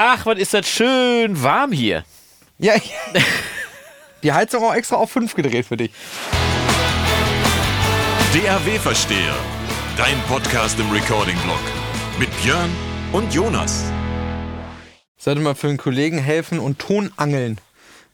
Ach, was ist das schön warm hier. Ja, ich, die Heizung auch extra auf 5 gedreht für dich. DAW-Versteher. Dein Podcast im Recording-Blog. Mit Björn und Jonas. Sollte mal für einen Kollegen helfen und Tonangeln.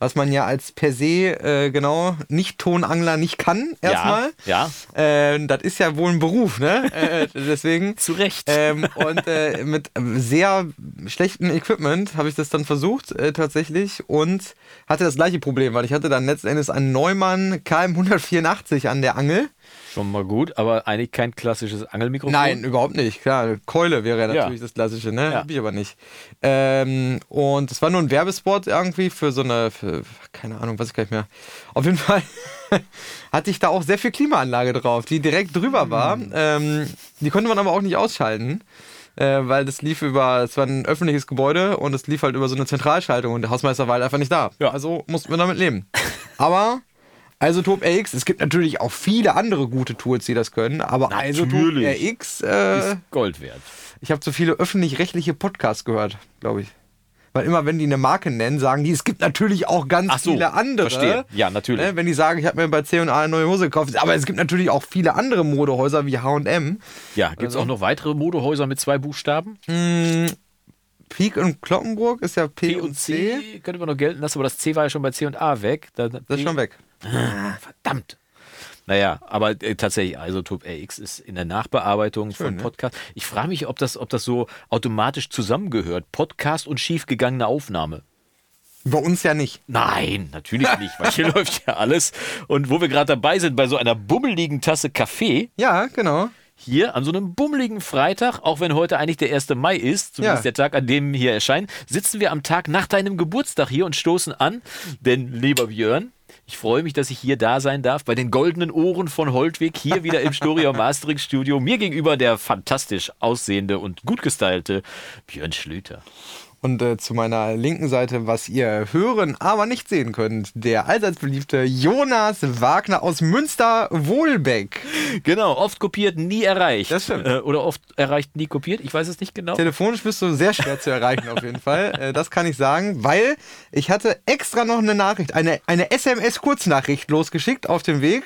Was man ja als per se, äh, genau, Nicht-Tonangler nicht kann, erstmal. Ja. Äh, das ist ja wohl ein Beruf, ne? äh, deswegen. Zu Recht. Ähm, und äh, mit sehr schlechtem Equipment habe ich das dann versucht, äh, tatsächlich. Und hatte das gleiche Problem, weil ich hatte dann letzten Endes einen Neumann KM 184 an der Angel. Schon mal gut, aber eigentlich kein klassisches Angelmikrofon. Nein, überhaupt nicht. Klar, Keule wäre ja natürlich Ja. das Klassische, ne? Ja. Hab ich aber nicht. Ähm, und es war nur ein Werbespot irgendwie für so eine, für, keine Ahnung, weiß ich gar nicht mehr. Auf jeden Fall hatte ich da auch sehr viel Klimaanlage drauf, die direkt drüber war. Hm. Ähm, die konnte man aber auch nicht ausschalten. Äh, weil das lief über, es war ein öffentliches Gebäude und es lief halt über so eine Zentralschaltung und der Hausmeister war halt einfach nicht da. Ja. Also mussten wir damit leben. Aber Isotope RX, es gibt natürlich auch viele andere gute Tools, die das können, aber Isotope Natürlich. RX, äh, Ist Gold wert. ich habe zu viele öffentlich-rechtliche Podcasts gehört, glaube ich. Weil immer, wenn die eine Marke nennen, sagen die, es gibt natürlich auch ganz so, viele andere. verstehe. Ja, natürlich. Ne, wenn die sagen, ich habe mir bei C&A eine neue Hose gekauft. Aber es gibt natürlich auch viele andere Modehäuser wie H&M. Ja, gibt es auch noch weitere Modehäuser mit zwei Buchstaben? Peak und Kloppenburg ist ja P, P und C könnte man noch gelten lassen, aber das C war ja schon bei C und A weg. Da, Das ist schon weg. Verdammt. Naja, aber äh, tatsächlich, Isotope RX ist in der Nachbearbeitung von ne? Podcast. Ich frage mich, ob das, ob das so automatisch zusammengehört. Podcast und schiefgegangene Aufnahme. Bei uns ja nicht. Nein, natürlich nicht, weil hier läuft ja alles. Und wo wir gerade dabei sind, bei so einer bummeligen Tasse Kaffee, Ja, genau. hier an so einem bummeligen Freitag, auch wenn heute eigentlich der 1. Mai ist, zumindest Ja. der Tag, an dem hier erscheint, sitzen wir am Tag nach deinem Geburtstag hier und stoßen an. Denn, lieber Björn, ich freue mich, dass ich hier da sein darf, bei den goldenen Ohren von Holtwig, hier wieder im Storia Mastering Studio. Mir gegenüber der fantastisch aussehende und gut gestylte Björn Schlüter. Und äh, zu meiner linken Seite, was ihr hören, aber nicht sehen könnt, der allseits beliebte Jonas Wagner aus Münster-Wohlbeck. Genau, oft kopiert, nie erreicht. Das stimmt. Äh, oder oft erreicht, nie kopiert. Ich weiß es nicht genau. Telefonisch bist du sehr schwer zu erreichen, auf jeden Fall. Äh, das kann ich sagen, weil ich hatte extra noch eine Nachricht, eine, eine SMS-Kurznachricht losgeschickt auf dem Weg.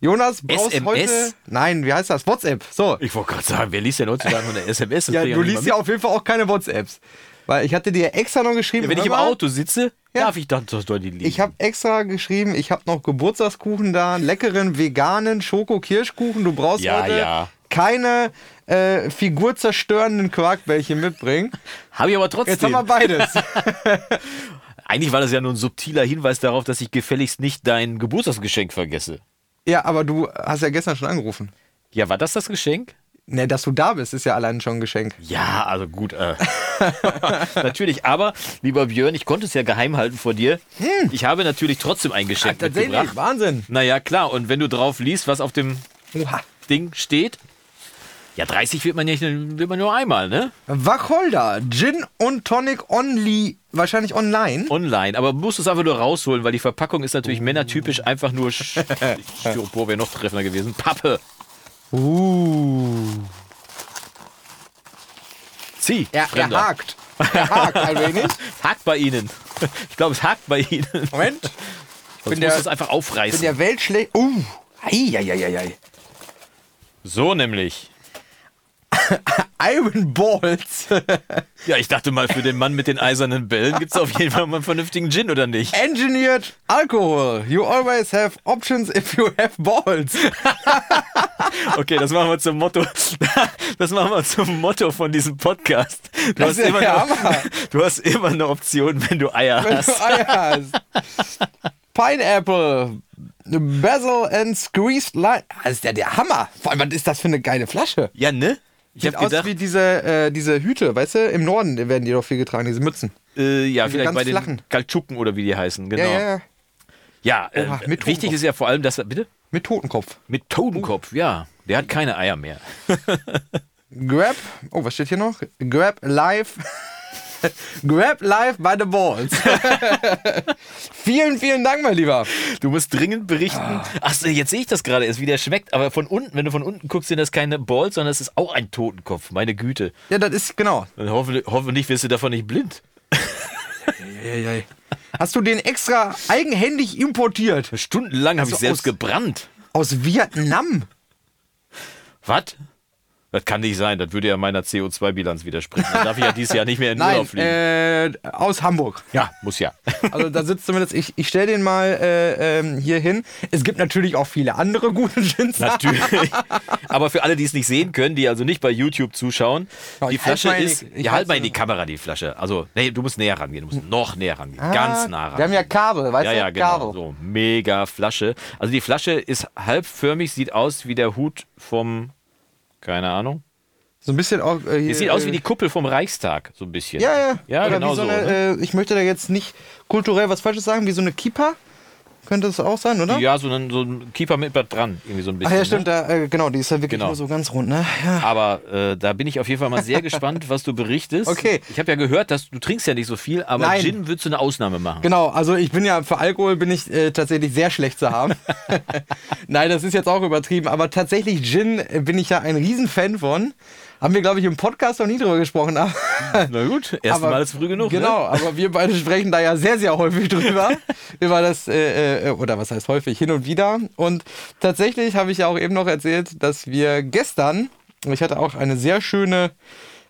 Jonas, brauchst SMS? heute. Nein, wie heißt das? WhatsApp. So. Ich wollte gerade sagen, wer liest denn heutzutage eine SMS? Ja, du liest ja auf jeden Fall auch keine WhatsApps. Weil ich hatte dir extra noch geschrieben. Ja, wenn ich im mal, Auto sitze, Ja. darf ich dann doch die lieben. Ich habe extra geschrieben, ich habe noch Geburtstagskuchen da, leckeren veganen Schoko-Kirschkuchen. Du brauchst Ja, heute ja. keine äh, figurzerstörenden Quarkbällchen mitbringen. Habe ich aber trotzdem. Jetzt haben wir beides. Eigentlich war das ja nur ein subtiler Hinweis darauf, dass ich gefälligst nicht dein Geburtstagsgeschenk vergesse. ja, aber du hast ja gestern schon angerufen. Ja, war das das Geschenk? Ne, dass du da bist, ist ja allein schon ein Geschenk. Ja, also gut. Äh. natürlich, aber lieber Björn, ich konnte es ja geheim halten vor dir. Ich habe natürlich trotzdem ein Geschenk mitgebracht. Wahnsinn. Naja, klar. Und wenn du drauf liest, was auf dem Oha. Ding steht, ja, 30 wird man ja nicht, wird man nur einmal, ne? Wacholder, Gin und Tonic Only, wahrscheinlich online. Online. Aber musst du es einfach nur rausholen, weil die Verpackung ist natürlich männertypisch einfach nur Sch- Styropor wäre noch treffender gewesen. Pappe. Uh. Zieh. Er, er hakt. Er hakt ein wenig. Hakt bei Ihnen. Ich glaube, es hakt bei Ihnen. Moment. Sonst bin der- du es einfach aufreißen. der Welt schlägt. Uh. Eieieiei. So nämlich. Iron Balls. Ja, ich dachte mal, für den Mann mit den eisernen Bällen gibt es auf jeden Fall mal einen vernünftigen Gin, oder nicht? Engineered Alcohol. You always have options if you have balls. Okay, das machen wir zum Motto. Das machen wir zum Motto von diesem Podcast. Du, Das hast, immer der eine, du hast immer eine Option, wenn du Eier Wenn hast. du Eier hast. Pineapple. Basil and squeezed lime. Das ist ja der Hammer. Vor allem, was ist das für eine geile Flasche? Ja, ne? Ich habe aus gedacht, wie diese, äh, diese Hüte, weißt du? Im Norden werden die doch viel getragen, diese Mützen. äh, ja, diese vielleicht bei den flachen. Kaltschuken oder wie die heißen, genau. Ja, ja, ja. Ja, äh, Oha, mit wichtig ist ja vor allem, dass er, bitte? Mit Totenkopf. Mit Totenkopf, ja. Der hat keine Eier mehr. Grab. Oh, was steht hier noch? Grab live. Grab live by the balls. vielen, vielen Dank, mein Lieber. Du musst dringend berichten. Ach, so, jetzt sehe ich das gerade erst, wie der schmeckt. Aber von unten, wenn du von unten guckst, sind das keine Balls, sondern es ist auch ein Totenkopf. Meine Güte. Ja, das ist genau. Und hoffentlich, hoffentlich wirst du davon nicht blind. Eieiei. Hast du den extra eigenhändig importiert? Stundenlang habe ich Also selbst aus- gebrannt. Aus Vietnam? Was? Das kann nicht sein. Das würde ja meiner CO2-Bilanz widersprechen. Dann darf ich ja dieses Jahr nicht mehr in den Nein, Urlaub fliegen. äh, aus Hamburg. ja, muss ja. Also da sitzt zumindest, ich, ich stelle den mal äh, ähm, hier hin. Es gibt natürlich auch viele andere gute Gins. Natürlich. Aber für alle, die es nicht sehen können, die also nicht bei YouTube zuschauen, Ja, die halt Flasche die- ist. ich ja, halt mal in die Kamera, die Flasche. Also, nee, du musst näher rangehen. Du musst noch näher rangehen. ganz nah ran. Ah, Wir haben ja Kabel, weißt Ja, du? ja, genau. Kabel. So, mega Flasche. Also die Flasche ist halbförmig, sieht aus wie der Hut vom, keine Ahnung. So ein bisschen auch. Äh, hier, Es sieht aus wie äh, die Kuppel vom Reichstag, so ein bisschen. Ja, ja. Ja, Oder genau wie so. so. eine, ne? äh, ich möchte da jetzt nicht kulturell was Falsches sagen, wie so eine Kippa. Könnte es auch sein, oder? Ja, so ein, so ein Keeper mit was dran, irgendwie so ein Ach bisschen. ja, stimmt, Ne? da, äh, genau, die ist ja wirklich Genau. nur so ganz rund, ne? Ja. Aber äh, da bin ich auf jeden Fall mal sehr gespannt, was du berichtest. Okay. Ich habe ja gehört, dass du trinkst ja nicht so viel, aber Nein. Gin würdest du eine Ausnahme machen. Genau, also ich bin ja für Alkohol bin ich äh, tatsächlich sehr schlecht zu haben. Nein, das ist jetzt auch übertrieben, aber tatsächlich Gin bin ich ja ein Riesenfan von. Haben wir, glaube ich, im Podcast noch nie drüber gesprochen. Aber, Na gut, erst aber- Mal ist früh genug. Genau, aber wir beide sprechen da ja sehr, sehr häufig drüber. über das, äh, äh, oder was heißt häufig, hin und wieder. Und tatsächlich habe ich ja auch eben noch erzählt, dass wir gestern, ich hatte auch eine sehr schöne,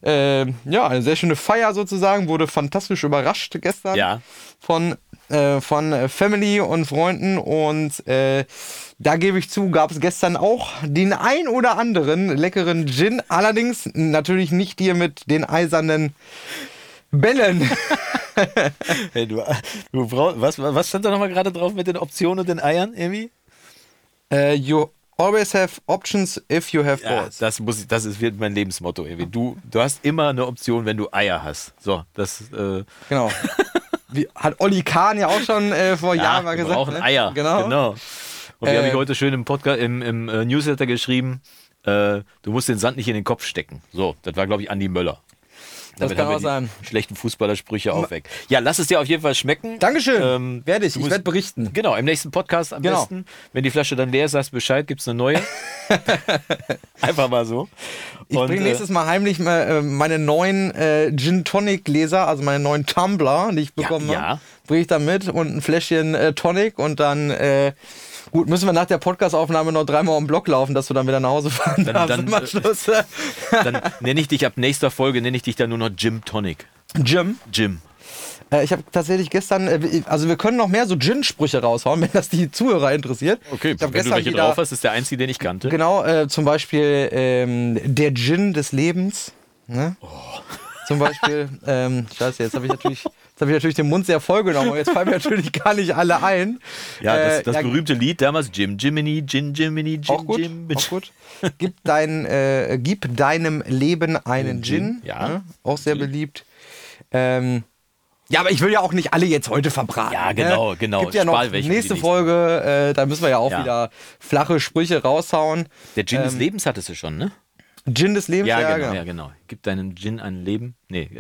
äh, ja, eine sehr schöne Feier sozusagen, wurde fantastisch überrascht gestern Ja. von, äh, von Family und Freunden und äh, da gebe ich zu, gab es gestern auch den ein oder anderen leckeren Gin, allerdings natürlich nicht dir mit den eisernen Bällen. Hey, du, du brauch, was, was stand da nochmal gerade drauf mit den Optionen und den Eiern irgendwie? Äh, you always have options if you have Ja, balls. das, muss das ist, wird mein Lebensmotto. Irgendwie. Du, du hast immer eine Option, wenn du Eier hast. So, das. Äh, Genau. Wie, hat Olli Kahn ja auch schon äh, vor Jahren mal wir gesagt. brauchen ne? Eier. Genau. genau. Und Äh, habe ich heute schön im Podcast, im, im äh, Newsletter geschrieben, äh, du musst den Sand nicht in den Kopf stecken. So, das war, glaube ich, Andi Möller. Das Damit kann haben wir auch sein. Schlechten Fußballersprüche auch weg. Ja, lass es dir auf jeden Fall schmecken. Dankeschön. Ähm, werde ich. Ich werde berichten. Genau, im nächsten Podcast am Genau. besten. Wenn die Flasche dann leer ist, sagst du Bescheid, gibt es eine neue. Einfach mal so. Ich bringe äh, nächstes Mal heimlich äh, meine neuen äh, Gin Tonic Gläser, also meine neuen Tumbler, die ich bekommen ja. habe, bringe ich da mit und ein Fläschchen äh, Tonic und dann äh, gut müssen wir nach der Podcastaufnahme noch dreimal um den Block laufen, dass du dann wieder nach Hause fahren Dann- darfst. dann, Mal äh, Schluss. Dann nenne ich dich ab nächster Folge, nenne ich dich dann nur noch Jim Tonic. Jim. Jim. Äh, ich habe tatsächlich gestern, äh, also wir können noch mehr so Gin-Sprüche raushauen, wenn das die Zuhörer interessiert. Okay, ich wenn du welche wieder- drauf hast, ist der einzige, den ich kannte. Genau, äh, zum Beispiel ähm, der Gin des Lebens. Ne? Oh. Zum Beispiel, ähm, scheiße, jetzt habe ich natürlich. Jetzt habe ich natürlich den Mund sehr voll genommen und jetzt fallen mir natürlich gar nicht alle ein. Ja, das, Äh, das ja, berühmte Lied damals, Jim Jiminy, Jim Jiminy, Jim Auch gut, Jim. auch gut. Gib, dein, äh, gib deinem Leben einen Gin, Gin. ja. ne? Auch sehr beliebt. Ähm, ja, aber ich will ja auch nicht alle jetzt heute verbraten. Ja, genau, ne? genau. Gibt ja noch welche nächste. Folge, äh, da müssen wir ja auch Ja. wieder flache Sprüche raushauen. Der Gin des Ähm, Lebens hattest du schon, ne? Gin des Lebens, Ja, ja, genau, ja, genau. Gib deinem Gin ein Leben. Nee.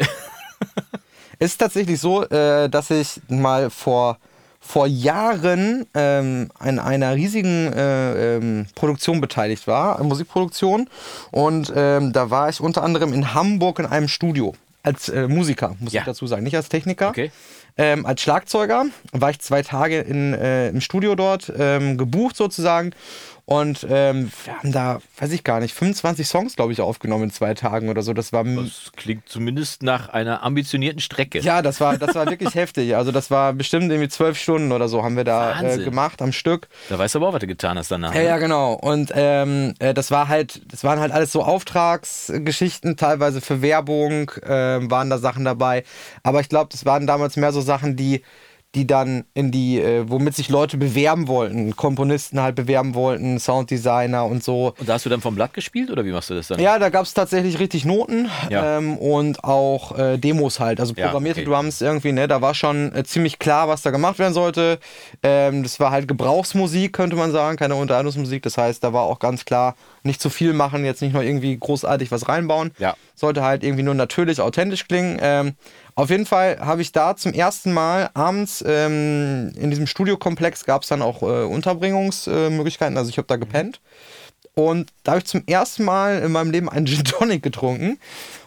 Es ist tatsächlich so, äh, dass ich mal vor, vor Jahren ähm, an einer riesigen äh, ähm, Produktion beteiligt war, Musikproduktion. Und ähm, da war ich unter anderem in Hamburg in einem Studio. Als äh, Musiker, muss Ja. ich dazu sagen, nicht als Techniker. Okay. Ähm, als Schlagzeuger war ich zwei Tage in, äh, im Studio dort ähm, gebucht sozusagen. Und ähm, wir haben da, weiß ich gar nicht, 25 Songs, glaube ich, aufgenommen in zwei Tagen oder so. Das war Das klingt zumindest nach einer ambitionierten Strecke. ja, das war, das war wirklich heftig. Also das war bestimmt irgendwie zwölf Stunden oder so haben wir da äh, gemacht am Stück. Da weißt du aber auch, was du getan hast danach. Ja, ne? ja, genau. Und ähm, äh, das war halt, das waren halt alles so Auftragsgeschichten, teilweise für Werbung ähm, waren da Sachen dabei. Aber ich glaube, das waren damals mehr so Sachen, die die dann in die, äh, womit sich Leute bewerben wollten, Komponisten halt bewerben wollten, Sounddesigner und so. Und da hast du dann vom Blatt gespielt oder wie machst du das dann? Ja, da gab es tatsächlich richtig Noten Ja. ähm, und auch äh, Demos halt, also Ja, programmierte okay. Drums irgendwie, ne? Da war schon äh, ziemlich klar, was da gemacht werden sollte. Ähm, das war halt Gebrauchsmusik, könnte man sagen, keine Unterhaltungsmusik. Das heißt, da war auch ganz klar, nicht zu viel machen, jetzt nicht noch irgendwie großartig was reinbauen. Ja. Sollte halt irgendwie nur natürlich, authentisch klingen. Ähm, auf jeden Fall habe ich da zum ersten Mal abends ähm, in diesem Studiokomplex gab es dann auch äh, Unterbringungsmöglichkeiten. Also ich habe da gepennt. Und da habe ich zum ersten Mal in meinem Leben einen Gin Tonic getrunken.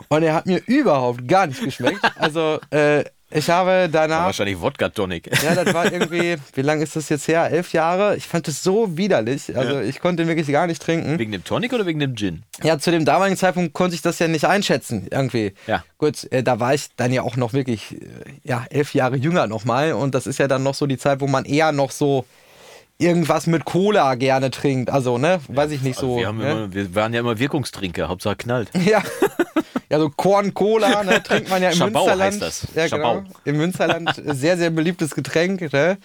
Und er hat mir überhaupt gar nicht geschmeckt. Also, äh, Ich habe danach. Wahrscheinlich Wodka Tonic. Ja, das war irgendwie, wie lange ist das jetzt her? Elf Jahre. Ich fand das so widerlich. Also ich konnte wirklich gar nicht trinken. Wegen dem Tonic oder wegen dem Gin? Ja, zu dem damaligen Zeitpunkt konnte ich das ja nicht einschätzen, irgendwie. Ja. Gut, äh, da war ich dann ja auch noch wirklich, äh, ja, elf Jahre jünger nochmal. Und das ist ja dann noch so die Zeit, wo man eher noch so irgendwas mit Cola gerne trinkt. Also, ne, weiß ich nicht so. wir, ne? immer, wir waren ja immer Wirkungstrinker, Hauptsache knallt. Ja. Ja, so Korn Cola, ne, trinkt man ja im Schabau Münsterland. heißt das. Ja, Schabau. genau. Im Münsterland sehr, sehr beliebtes Getränk. Ne?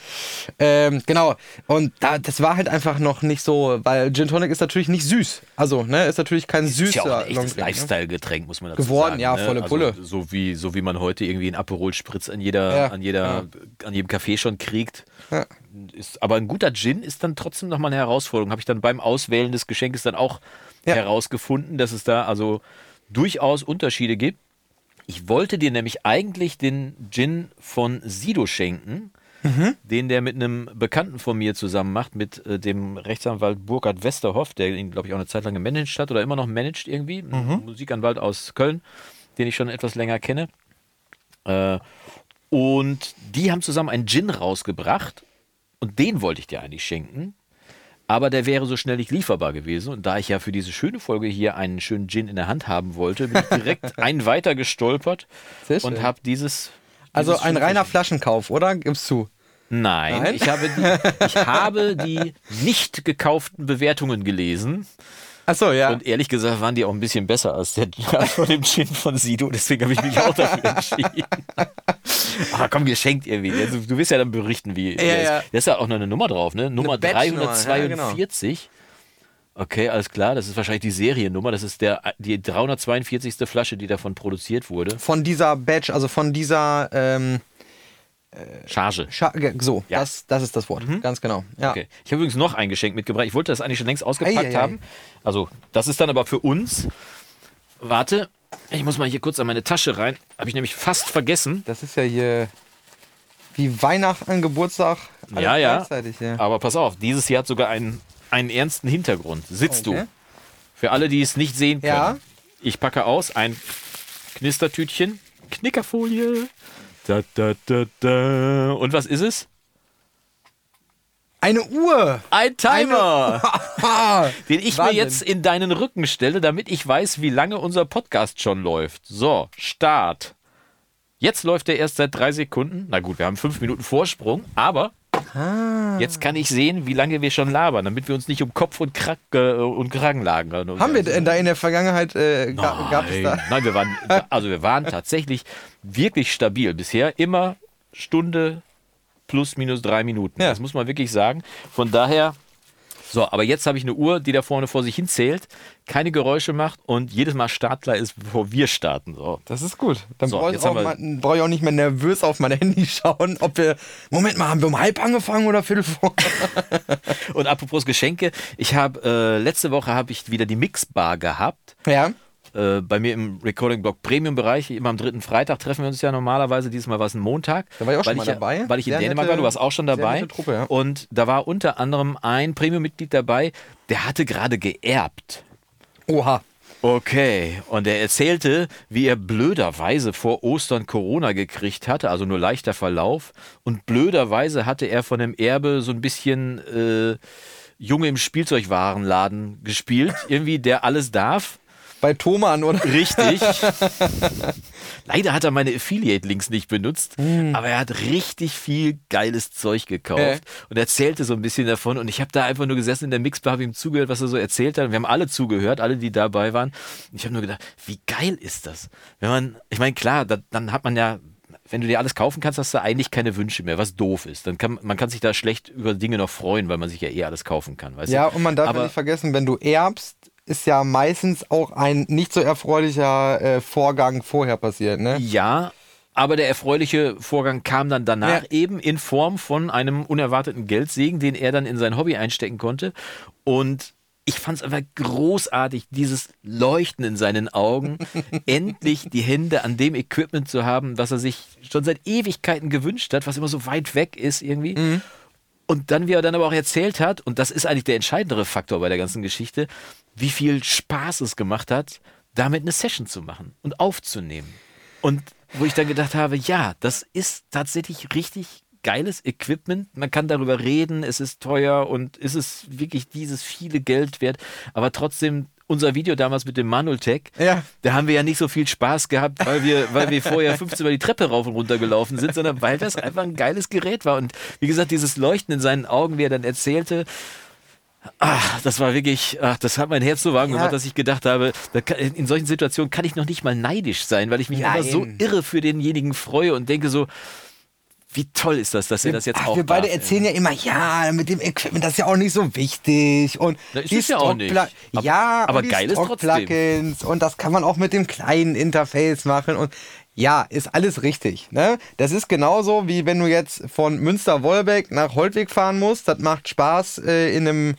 Ähm, genau. Und da, das war halt einfach noch nicht so, weil Gin Tonic ist natürlich nicht süß. Also, ne, ist natürlich kein Ist süßer ja auch ein echtes Longdrink, ne? Lifestyle-Getränk, muss man dazu Geworden, sagen. ja, ne? volle also, Pulle. So wie, so wie man heute irgendwie einen Aperol Spritz an jeder, Ja, an jeder, an jedem Café schon kriegt. Ja. Ist, aber ein guter Gin ist dann trotzdem nochmal eine Herausforderung. Habe ich dann beim Auswählen des Geschenkes dann auch Ja. herausgefunden, dass es da also durchaus Unterschiede gibt. Ich wollte dir nämlich eigentlich den Gin von Sido schenken, Mhm. den der mit einem Bekannten von mir zusammen macht, mit äh, dem Rechtsanwalt Burkhard Westerhoff, der ihn, glaube ich, auch eine Zeit lang gemanagt hat oder immer noch managt irgendwie. Mhm. Musikanwalt aus Köln, den ich schon etwas länger kenne. Äh, und die haben zusammen einen Gin rausgebracht und den wollte ich dir eigentlich schenken. Aber der wäre so schnell nicht lieferbar gewesen. Und da ich ja für diese schöne Folge hier einen schönen Gin in der Hand haben wollte, bin ich direkt einen weiter gestolpert und habe dieses. Also dieses ein schöne reiner Flaschenkauf, oder? Gibst du? Nein, Nein? Ich, habe die, ich habe die nicht gekauften Bewertungen gelesen. Achso, ja. Und ehrlich gesagt waren die auch ein bisschen besser als der von dem Gin von Sido. Deswegen habe ich mich auch dafür entschieden. Aber komm, geschenkt irgendwie. Du, du wirst ja dann berichten, wie. ja. ist. Da ist ja auch noch eine Nummer drauf, ne? Nummer Batchnummer, ja, 342. Okay, alles klar. Das ist wahrscheinlich die Seriennummer. Das ist der, die 342. Flasche, die davon produziert wurde. Von dieser Batch, also von dieser, ähm, Charge. Scha so, Ja. das, das ist das Wort. Ganz genau. Ja. Okay. Ich habe übrigens noch ein Geschenk mitgebracht. Ich wollte das eigentlich schon längst ausgepackt Ei, ei, ei. haben. Also, das ist dann aber für uns. Warte, ich muss mal hier kurz an meine Tasche rein. Habe ich nämlich fast vergessen. Das ist ja hier wie Weihnachten, Geburtstag. alles Ja, ja. hier. Aber pass auf, dieses hier hat sogar einen, einen ernsten Hintergrund. Sitzt Okay. du. Für alle, die es nicht sehen können. Ja. Ich packe aus ein Knistertütchen, Knickerfolie. Da, da, da. Und was ist es? Eine Uhr! Ein Timer, den ich Wahnsinn. mir jetzt in deinen Rücken stelle, damit ich weiß, wie lange unser Podcast schon läuft. So, Start. Jetzt läuft er erst seit drei Sekunden. Na gut, wir haben fünf Minuten Vorsprung, aber Ah. jetzt kann ich sehen, wie lange wir schon labern, damit wir uns nicht um Kopf und, Krack, äh, und Kragen lagern. Haben wir denn da in der Vergangenheit, äh, ga, gab es Nein, da? nein, wir waren, also wir waren tatsächlich wirklich stabil. Bisher immer Stunde plus minus drei Minuten. Ja. Das muss man wirklich sagen. Von daher, so, aber jetzt habe ich eine Uhr, die da vorne vor sich hin zählt, keine Geräusche macht und jedes Mal startklar ist, bevor wir starten. So. Das ist gut. Dann So, brauche ich, brauch ich auch nicht mehr nervös auf mein Handy schauen, ob wir. Moment mal, haben wir um halb angefangen oder Viertel vor? Und apropos Geschenke, ich habe äh, letzte Woche habe ich wieder die Mixbar gehabt. ja. Äh, bei mir im Recording-Blog Premium-Bereich, immer am dritten Freitag treffen wir uns ja normalerweise. Diesmal war es ein Montag. Da war ich auch weil schon mal dabei. Weil ich in Sehr Dänemark nette- war, du warst auch schon dabei. Truppe, ja. Und da war unter anderem ein Premium-Mitglied dabei, der hatte gerade geerbt. Oha. Okay, und er erzählte, wie er blöderweise vor Ostern Corona gekriegt hatte, also nur leichter Verlauf. Und blöderweise hatte er von dem Erbe so ein bisschen äh, Junge im Spielzeugwarenladen gespielt, irgendwie der alles darf. Bei Thoman, oder? Richtig. Leider hat er meine Affiliate-Links nicht benutzt, aber er hat richtig viel geiles Zeug gekauft Äh. und erzählte so ein bisschen davon. Und ich habe da einfach nur gesessen in der Mixbar, habe ihm zugehört, was er so erzählt hat. Wir haben alle zugehört, alle, die dabei waren. Und ich habe nur gedacht, wie geil ist das? Wenn man, ich meine, klar, da, dann hat man ja. Wenn du dir alles kaufen kannst, hast du eigentlich keine Wünsche mehr, was doof ist. Dann kann man kann sich da schlecht über Dinge noch freuen, weil man sich ja eh alles kaufen kann. Ja, du? und man darf ja Aber- nicht vergessen, wenn du erbst, ist ja meistens auch ein nicht so erfreulicher äh, Vorgang vorher passiert, ne? Ja, aber der erfreuliche Vorgang kam dann danach Ja. eben in Form von einem unerwarteten Geldsegen, den er dann in sein Hobby einstecken konnte. Und ich fand es einfach großartig, dieses Leuchten in seinen Augen, endlich die Hände an dem Equipment zu haben, was er sich schon seit Ewigkeiten gewünscht hat, was immer so weit weg ist irgendwie. Und dann, wie er dann aber auch erzählt hat, und das ist eigentlich der entscheidendere Faktor bei der ganzen Geschichte, wie viel Spaß es gemacht hat, damit eine Session zu machen und aufzunehmen. Und wo ich dann gedacht habe, ja, das ist tatsächlich richtig geiles Equipment. Man kann darüber reden, es ist teuer und ist es wirklich dieses viele Geld wert, aber trotzdem unser Video damals mit dem Manultech, Ja. da haben wir ja nicht so viel Spaß gehabt, weil wir, weil wir vorher 15 Mal die Treppe rauf und runter gelaufen sind, sondern weil das einfach ein geiles Gerät war. Und wie gesagt, dieses Leuchten in seinen Augen, wie er dann erzählte, ach, das war wirklich, ach, das hat mein Herz so warm Ja. gemacht, dass ich gedacht habe, kann, in solchen Situationen kann ich noch nicht mal neidisch sein, weil ich mich einfach so Nein. irre für denjenigen freue und denke so, wie toll ist das, dass er das jetzt Ach, auch wir beide darf, erzählen ja immer, ja, mit dem Equipment, das ist ja auch nicht so wichtig. Und Na, ist die es ja auch nicht. Aber- ja, aber geil ist trotzdem. Und das kann man auch mit dem kleinen Interface machen und ja, ist alles richtig. Ne? Das ist genauso wie wenn du jetzt von Münster-Wolbeck nach Holtweg fahren musst. Das macht Spaß äh, in einem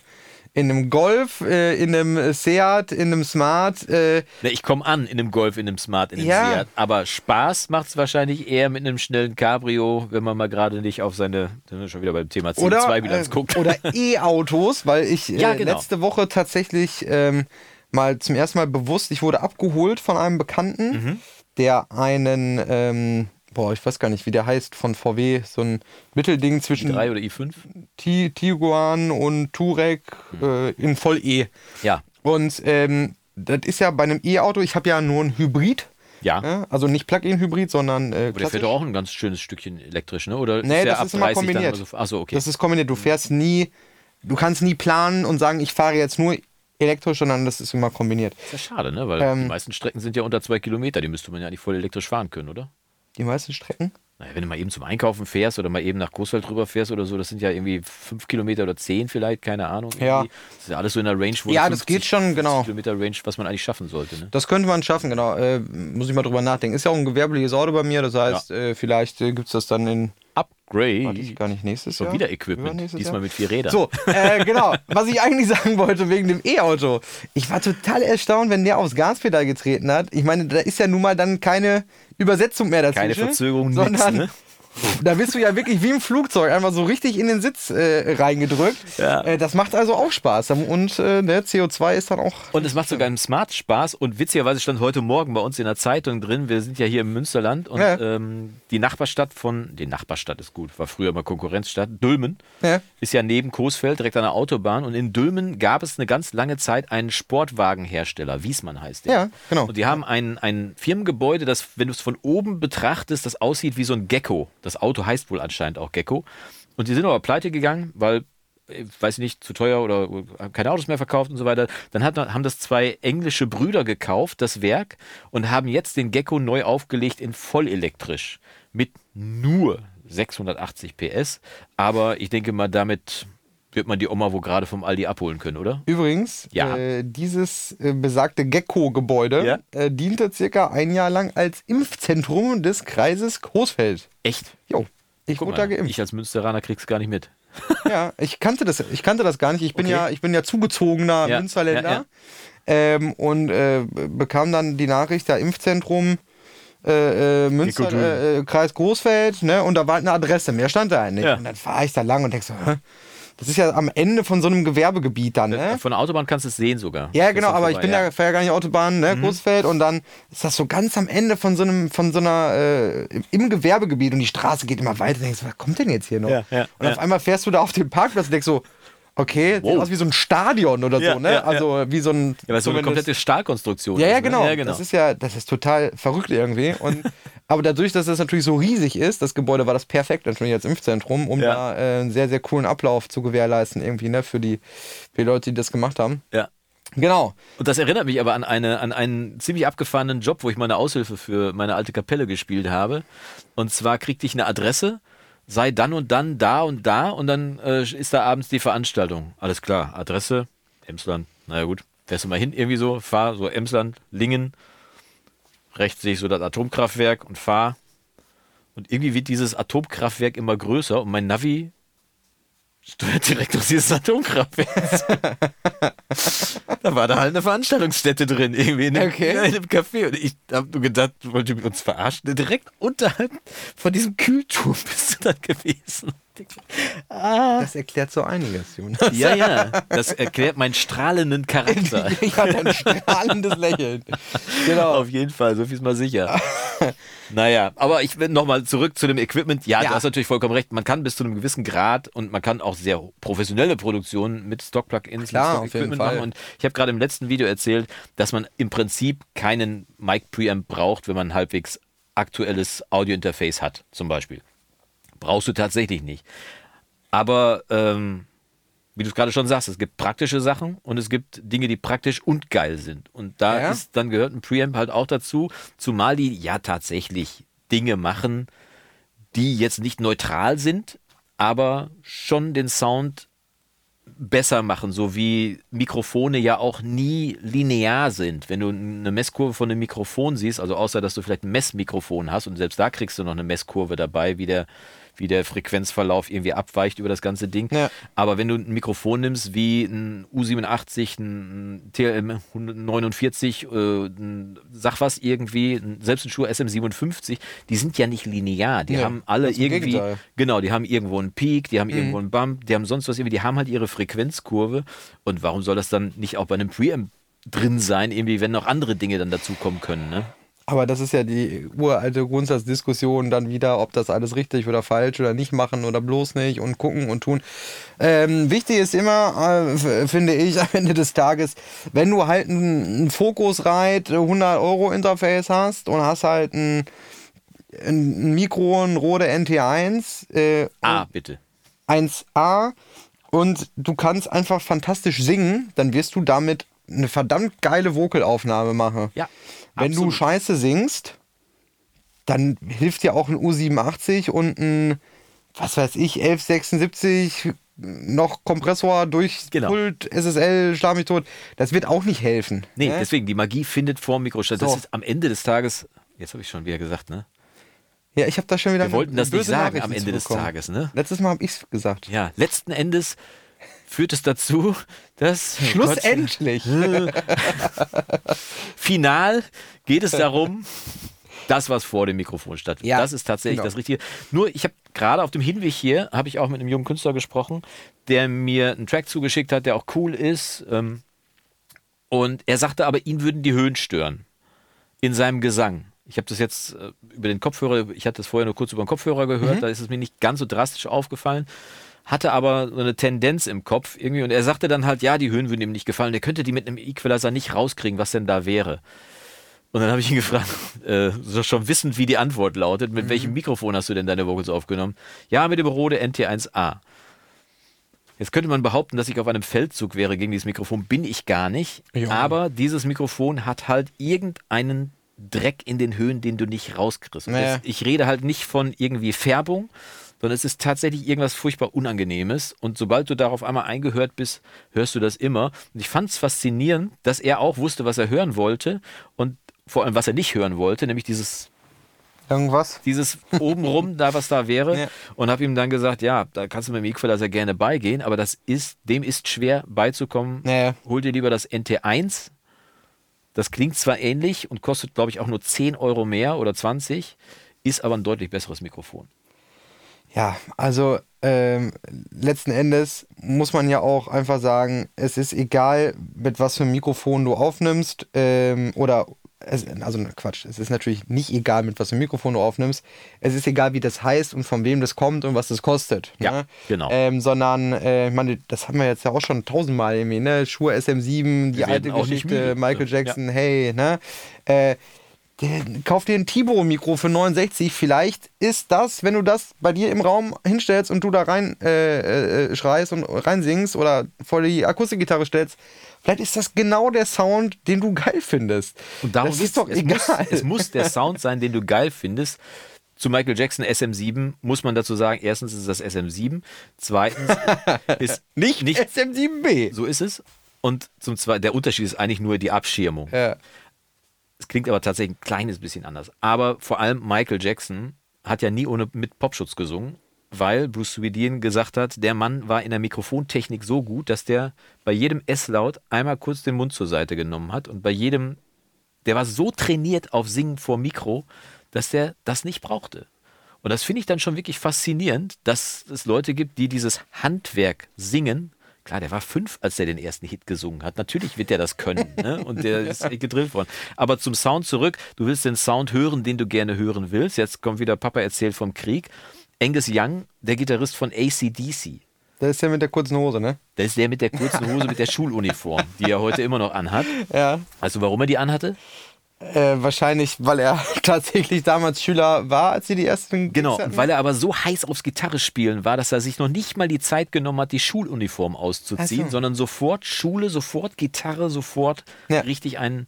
in einem Golf, äh, in einem Seat, in einem Smart. Äh, Na, ich komme an in einem Golf, in einem Smart, in einem Ja. Seat. Aber Spaß macht es wahrscheinlich eher mit einem schnellen Cabrio, wenn man mal gerade nicht auf seine, dann sind wir schon wieder beim Thema oder, CO2-Bilanz äh, guckt. oder E-Autos, weil ich äh, Ja, genau. letzte Woche tatsächlich ähm, mal zum ersten Mal bewusst, ich wurde abgeholt von einem Bekannten, Mhm. der einen, ähm, boah, ich weiß gar nicht, wie der heißt, von VW, so ein Mittelding zwischen i3 oder i5? Ti- Tiguan und Touareg äh, in voll E. Ja. Und ähm, das ist ja bei einem E-Auto, ich habe ja nur ein Hybrid, Ja. ne? also nicht Plug-in-Hybrid, sondern äh, Aber der klassisch. fährt doch auch ein ganz schönes Stückchen elektrisch, ne? Oder Nee, der das ab ist immer 30 dann kombiniert. So, achso, okay. Das ist kombiniert. Du fährst nie, du kannst nie planen und sagen, ich fahre jetzt nur elektrisch, sondern das ist immer kombiniert. ist ja schade, ne? Weil Ähm, die meisten Strecken sind ja unter zwei Kilometer. Die müsste man ja nicht voll elektrisch fahren können, oder? Die meisten Strecken? Naja, wenn du mal eben zum Einkaufen fährst oder mal eben nach Großwald rüber fährst oder so, das sind ja irgendwie fünf Kilometer oder zehn vielleicht, keine Ahnung. Ja. Das ist ja alles so in der Range, wo Ja, du das geht schon, genau. Kilometer Range, was man eigentlich schaffen sollte. Ne? Das könnte man schaffen, genau. Äh, muss ich mal drüber nachdenken. Ist ja auch ein gewerbliches Auto bei mir, das heißt, äh, vielleicht äh, gibt es das dann in, Upgrade. warte ich gar nicht, nächstes Schon Jahr? wieder Equipment. Diesmal Jahr? mit vier Rädern. So, äh, genau. Was ich eigentlich sagen wollte wegen dem E-Auto. Ich war total erstaunt, wenn der aufs Gaspedal getreten hat. Ich meine, da ist ja nun mal dann keine Übersetzung mehr dazwischen. Keine Verzögerung, nix, sondern ne? Da bist du ja wirklich wie im Flugzeug einfach so richtig in den Sitz äh, reingedrückt. Ja. Äh, das macht also auch Spaß. Und äh, der CO2 ist dann auch. Und es macht sogar im Smart Spaß. Und witzigerweise stand heute Morgen bei uns in der Zeitung drin, wir sind ja hier im Münsterland und Ja. ähm, die Nachbarstadt von, die Nachbarstadt ist gut, war früher mal Konkurrenzstadt, Dülmen, Ja. ist ja neben Coesfeld, direkt an der Autobahn. Und in Dülmen gab es eine ganz lange Zeit einen Sportwagenhersteller, Wiesmann heißt der. Ja, genau. Und die haben ein, ein Firmengebäude, das, wenn du es von oben betrachtest, das aussieht wie so ein Gecko. Das Auto heißt wohl anscheinend auch Gecko. Und die sind aber pleite gegangen, weil, äh, weiß ich nicht, zu teuer oder äh, keine Autos mehr verkauft und so weiter. Dann hat, haben das zwei englische Brüder gekauft, das Werk, und haben jetzt den Gecko neu aufgelegt in vollelektrisch. Mit nur 680 PS. Aber ich denke mal, damit wird man die Oma wohl gerade vom Aldi abholen können, oder? Übrigens, Ja. äh, dieses äh, besagte Gecko-Gebäude Ja. äh, diente circa ein Jahr lang als Impfzentrum des Kreises Coesfeld. Echt? Jo, ich Guck wurde mal, da geimpft. ich als Münsteraner krieg's gar nicht mit. Ja, ich kannte das, ich kannte das gar nicht. Ich bin Okay. ja, ich bin ja zugezogener Ja, Münsterländer. Ähm, und äh, bekam dann die Nachricht, ja, Impfzentrum äh, äh, Münster, äh, äh, Kreis Großfeld, ne? Und da war halt eine Adresse, mehr stand da nicht. Ja. Und dann fahre ich da lang und denk so, hä? Das ist ja am Ende von so einem Gewerbegebiet dann, ne? Von der Autobahn kannst du es sehen sogar. Ja, genau, aber ich bin ja, fahre ja gar nicht Autobahn, ne, Großfeld und dann ist das so ganz am Ende von so einem, von so einer, äh, im- Gewerbegebiet und die Straße geht immer weiter. Denkst du, was kommt denn jetzt hier noch? Ja, ja, und ja. auf einmal fährst du da auf den Parkplatz und denkst so, okay, sieht Wow. aus wie so ein Stadion oder Ja, so, ne? ja, ja. also wie so ein. Ja, weil so eine komplette Stahlkonstruktion ja, ist. ja, ne? genau. Ja, genau. Das ist ja, das ist total verrückt irgendwie. Und, aber dadurch, dass das natürlich so riesig ist, das Gebäude war das perfekt natürlich als Impfzentrum, um Ja. da äh, einen sehr, sehr coolen Ablauf zu gewährleisten, irgendwie, ne, für die, für die Leute, die das gemacht haben. ja. Genau. Und das erinnert mich aber an, eine, an einen ziemlich abgefahrenen Job, wo ich meine Aushilfe für meine alte Kapelle gespielt habe. Und zwar kriegte ich eine Adresse, sei dann und dann da und da und dann äh, ist da abends die Veranstaltung. Alles klar, Adresse, Emsland, naja gut, fährst du mal hin, irgendwie so, fahr so Emsland, Lingen, rechts sehe ich so das Atomkraftwerk und fahr. Und irgendwie wird dieses Atomkraftwerk immer größer und mein Navi steuert dieses Atomkraftwerk. Da war da halt eine Veranstaltungsstätte drin, irgendwie in einem, Okay. in einem Café. Und ich hab nur gedacht, wollt ihr mit uns verarschen? Direkt unterhalb von diesem Kühlturm bist du dann gewesen. Das erklärt so einiges, Jonas. Ja, ja, das erklärt meinen strahlenden Charakter. Ich hatte ein strahlendes Lächeln. Genau. Auf jeden Fall, so viel ist mal sicher. Naja, aber ich will nochmal zurück zu dem Equipment. Ja, Ja. du hast natürlich vollkommen recht. Man kann bis zu einem gewissen Grad und man kann auch sehr professionelle Produktionen mit Stock-Plugins, Klar, mit Stock-Equipment Fall. machen. Und ich habe gerade im letzten Video erzählt, dass man im Prinzip keinen Mic-Preamp braucht, wenn man ein halbwegs aktuelles Audio-Interface hat, zum Beispiel. Brauchst du tatsächlich nicht. Aber ähm, wie du es gerade schon sagst, es gibt praktische Sachen und es gibt Dinge, die praktisch und geil sind. Und da Ja. ist, dann gehört ein Preamp halt auch dazu, zumal die ja tatsächlich Dinge machen, die jetzt nicht neutral sind, aber schon den Sound besser machen, so wie Mikrofone ja auch nie linear sind. Wenn du eine Messkurve von einem Mikrofon siehst, also außer dass du vielleicht ein Messmikrofon hast und selbst da kriegst du noch eine Messkurve dabei, wie der, wie der Frequenzverlauf irgendwie abweicht über das ganze Ding. Ja. Aber wenn du ein Mikrofon nimmst wie ein U87, ein TLM 149, äh, ein sag was irgendwie, selbst ein Shure SM57, die sind ja nicht linear. Die Nee, haben alle irgendwie, Gegenteil. genau, die haben irgendwo einen Peak, die haben irgendwo einen Bump, die haben sonst was irgendwie, die haben halt ihre Frequenzkurve. Und warum soll das dann nicht auch bei einem Preamp drin sein, irgendwie, wenn noch andere Dinge dann dazukommen können, ne? Aber das ist ja die uralte Grundsatzdiskussion dann wieder, ob das alles richtig oder falsch oder nicht machen oder bloß nicht und gucken und tun. Ähm, wichtig ist immer, äh, finde ich, am Ende des Tages, wenn du halt ein, Focusrite 100 Euro Interface hast und hast halt ein, ein Mikro, ein Rode NT1, äh, Ah, bitte. 1A und du kannst einfach fantastisch singen, dann wirst du damit eine verdammt geile Vocalaufnahme machen. Ja, Wenn du absolut. scheiße singst, dann hilft dir auch ein U87 und ein, was weiß ich, 1176 noch Kompressor durch Genau. Pult, SSL, schlag mich tot. Das wird auch nicht helfen. Nee, ne? deswegen, die Magie findet vor dem Mikro statt. Das So. ist am Ende des Tages, jetzt habe ich schon wieder gesagt, ne? Ja, ich habe da schon wieder Wir wollten das nicht sagen am Ende des. Tages, ne? Letztes Mal habe ich es gesagt. Ja, letzten Endes führt es dazu, dass Schlussendlich. Final geht es darum, das, was vor dem Mikrofon stattfindet. Ja, das ist tatsächlich genau. das Richtige. Nur, ich habe gerade auf dem Hinweg hier, habe ich auch mit einem jungen Künstler gesprochen, der mir einen Track zugeschickt hat, der auch cool ist. Ähm, und er sagte aber, ihn würden die Höhen stören. In seinem Gesang. Ich habe das jetzt äh, über den Kopfhörer, ich hatte das vorher nur kurz über den Kopfhörer gehört, da ist es mir nicht ganz so drastisch aufgefallen. Hatte aber so eine Tendenz im Kopf irgendwie und er sagte dann halt, ja, die Höhen würden ihm nicht gefallen. Der könnte die mit einem Equalizer nicht rauskriegen, was denn da wäre. Und dann habe ich ihn gefragt, äh, so schon wissend, wie die Antwort lautet, mit welchem Mikrofon hast du denn deine Vocals aufgenommen? Ja, mit dem Rode NT1A. Jetzt könnte man behaupten, dass ich auf einem Feldzug wäre gegen dieses Mikrofon. Bin ich gar nicht. Ja. Aber dieses Mikrofon hat halt irgendeinen Dreck in den Höhen, den du nicht rauskriegst. Das- Ich rede halt nicht von irgendwie Färbung, sondern es ist tatsächlich irgendwas furchtbar Unangenehmes. Und sobald du darauf einmal eingehört bist, hörst du das immer. Und ich fand es faszinierend, dass er auch wusste, was er hören wollte und vor allem, was er nicht hören wollte, nämlich dieses Irgendwas? dieses obenrum, da was da wäre. Ja. Und habe ihm dann gesagt, ja, da kannst du mit dem Equalizer gerne beigehen, aber das ist, dem ist schwer beizukommen. Nee. Hol dir lieber das NT1. Das klingt zwar ähnlich und kostet, glaube ich, auch nur 10 Euro mehr oder 20, ist aber ein deutlich besseres Mikrofon. Ja, also ähm, letzten Endes muss man ja auch einfach sagen, es ist egal, mit was für einem Mikrofon du aufnimmst ähm, oder es, also ne, Quatsch, es ist natürlich nicht egal, mit was für einem Mikrofon du aufnimmst. Es ist egal, wie das heißt und von wem das kommt und was das kostet. Ja, ne? genau. Ähm, sondern, äh, ich meine, das haben wir jetzt ja auch schon tausendmal irgendwie, ne? Schuhe SM7, die Wir alte Geschichte. Michael Ja. Jackson, hey, ne? Äh, kauf dir ein Tibo-Mikro für 69. Vielleicht ist das, wenn du das bei dir im Raum hinstellst und du da rein äh, äh, schreist und reinsingst oder vor die Akustikgitarre stellst, vielleicht ist das genau der Sound, den du geil findest. Und darum das ist doch es egal. Muss, es muss der Sound sein, den du geil findest. Zu Michael Jackson SM7 muss man dazu sagen, erstens ist es das SM7, zweitens ist nicht, nicht SM7B. so ist es. Und zum zweiten, der Unterschied ist eigentlich nur die Abschirmung. Ja. Es klingt aber tatsächlich ein kleines bisschen anders. Aber vor allem Michael Jackson hat ja nie ohne mit Popschutz gesungen, weil Bruce Swedien gesagt hat, der Mann war in der Mikrofontechnik so gut, dass der bei jedem S-Laut einmal kurz den Mund zur Seite genommen hat und bei jedem, der war so trainiert auf Singen vor Mikro, dass der das nicht brauchte. Und das finde ich dann schon wirklich faszinierend, dass es Leute gibt, die dieses Handwerk Singen Klar, der war fünf, als er den ersten Hit gesungen hat. Natürlich wird der das können. Ne? Und der ist gedrillt worden. Aber zum Sound zurück. Du willst den Sound hören, den du gerne hören willst. Jetzt kommt wieder Papa erzählt vom Krieg. Angus Young, der Gitarrist von ACDC. Der ist ja mit der kurzen Hose, ne? Das ist der mit der kurzen Hose, mit der Schuluniform, die er heute immer noch anhat. Ja. Weißt du, warum er die anhatte? Äh, wahrscheinlich, weil er tatsächlich damals Schüler war, als sie die ersten. Genau, hatten. weil er aber so heiß aufs Gitarre spielen war, dass er sich noch nicht mal die Zeit genommen hat, die Schuluniform auszuziehen, so. sondern sofort Schule, sofort Gitarre, sofort Ja. richtig einen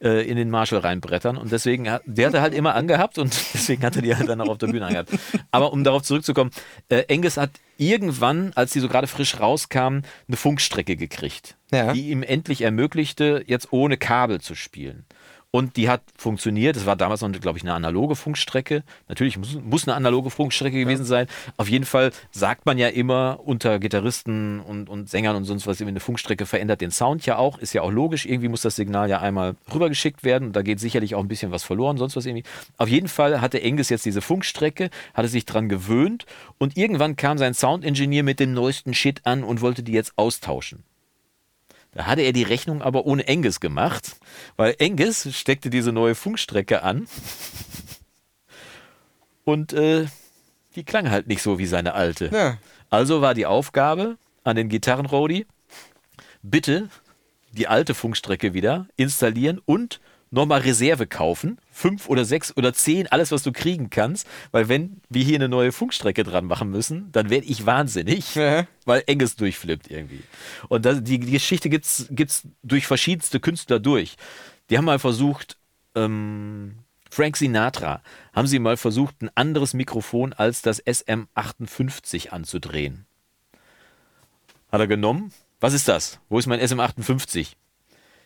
äh, in den Marshall reinbrettern. Und deswegen, hat, der hat er halt immer angehabt und deswegen hat er die halt dann auch auf der Bühne angehabt. Aber um darauf zurückzukommen, äh, Angus hat irgendwann, als die so gerade frisch rauskamen, eine Funkstrecke gekriegt, Ja. die ihm endlich ermöglichte, jetzt ohne Kabel zu spielen. Und die hat funktioniert. Es war damals noch, glaube ich, eine analoge Funkstrecke. Natürlich muss, muss eine analoge Funkstrecke gewesen sein. Auf jeden Fall sagt man ja immer unter Gitarristen und, und Sängern und sonst was, eine Funkstrecke verändert den Sound ja auch. Ist ja auch logisch. Irgendwie muss das Signal ja einmal rübergeschickt werden. Und da geht sicherlich auch ein bisschen was verloren, sonst was irgendwie. Auf jeden Fall hatte Angus jetzt diese Funkstrecke, hatte sich dran gewöhnt. Und irgendwann kam sein Soundingenieur mit dem neuesten Shit an und wollte die jetzt austauschen. Da hatte er die Rechnung aber ohne Angus gemacht, weil Angus steckte diese neue Funkstrecke an und äh, die klang halt nicht so wie seine alte. Ja. Also war die Aufgabe an den Gitarrenrodi, bitte die alte Funkstrecke wieder installieren und nochmal Reserve kaufen. Fünf oder sechs oder zehn, alles, was du kriegen kannst. Weil wenn wir hier eine neue Funkstrecke dran machen müssen, dann werde ich wahnsinnig, Ja. weil Angus durchflippt irgendwie. Und das, die, die Geschichte gibt's gibt's durch verschiedenste Künstler durch. Die haben mal versucht, ähm, Frank Sinatra, haben sie mal versucht, ein anderes Mikrofon als das SM58 anzudrehen. Hat er genommen. Was ist das? Wo ist mein SM58?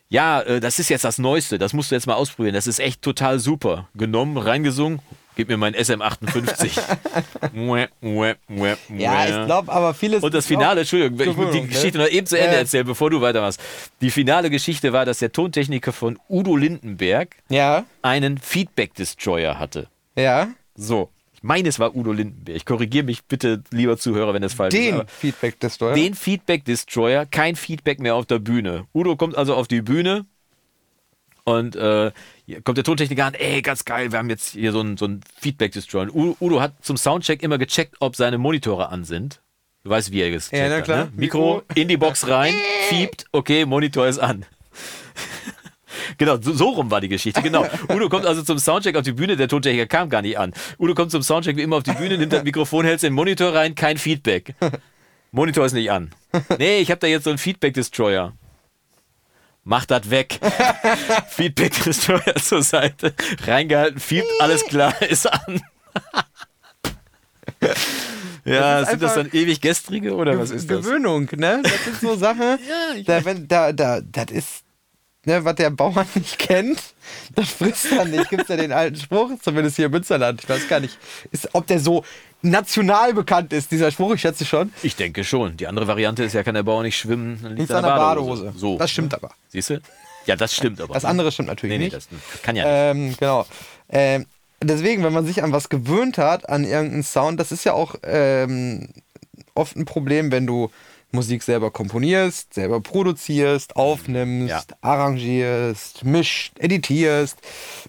Ja, äh, das ist jetzt das Neueste. Das musst du jetzt mal ausprobieren. Das ist echt total super. Genommen, reingesungen. Gib mir mein SM58. Muä, muä, muä, Ja, ich glaube, aber vieles. Und das Finale, Entschuldigung, ich muss die Gewöhnung, Geschichte ne? noch eben zu Ende erzählen, bevor du weitermachst. Die finale Geschichte war, dass der Tontechniker von Udo Lindenberg Ja, einen Feedback-Destroyer hatte. ja. So. Ich meine, es war Udo Lindenberg. Korrigiere mich bitte, lieber Zuhörer, wenn das falsch ist. Den Feedback Destroyer. Den Feedback-Destroyer, kein Feedback mehr auf der Bühne. Udo kommt also auf die Bühne und äh, kommt der Tontechniker an, ey, ganz geil, wir haben jetzt hier so einen, so einen Feedback-Destroyer. Und Udo hat zum Soundcheck immer gecheckt, ob seine Monitore an sind. Du weißt, wie er es Ja, na hat, klar. Ne? Mikro in die Box rein, fiebt, okay, Monitor ist an. Genau, so, so rum war die Geschichte, genau. Udo kommt also zum Soundcheck auf die Bühne, der Tontechniker kam gar nicht an. Udo kommt zum Soundcheck wie immer auf die Bühne, nimmt das Mikrofon, hält den Monitor rein, kein Feedback. Monitor ist nicht an. Nee, ich habe da jetzt so einen Feedback-Destroyer. Mach das weg. Feedback-Destroyer zur Seite. Reingehalten, fiebt, alles klar, ist an. ja, Das ist sind das dann ewig gestrige oder was ist das? Gewöhnung, ne? Das sind so Sachen. da, wenn, da, da, das ist, ne, was der Bauer nicht kennt, das frisst er nicht. Gibt's ja den alten Spruch, zumindest hier im Münsterland. Ich weiß gar nicht, ist, ob der so national bekannt ist, dieser Spruch, ich schätze schon. Ich denke schon. Die andere Variante ist ja, kann der Bauer nicht schwimmen, dann liegt er an in der der Badehose. So. Das stimmt aber. Siehst du? Ja, das stimmt aber. Das andere stimmt natürlich nee, nee, nicht. das kann ja nicht. Ähm, genau. Ähm, deswegen, wenn man sich an was gewöhnt hat, an irgendeinen Sound, das ist ja auch ähm, oft ein Problem, wenn du Musik selber komponierst, selber produzierst, aufnimmst, Ja. arrangierst, mischt, editierst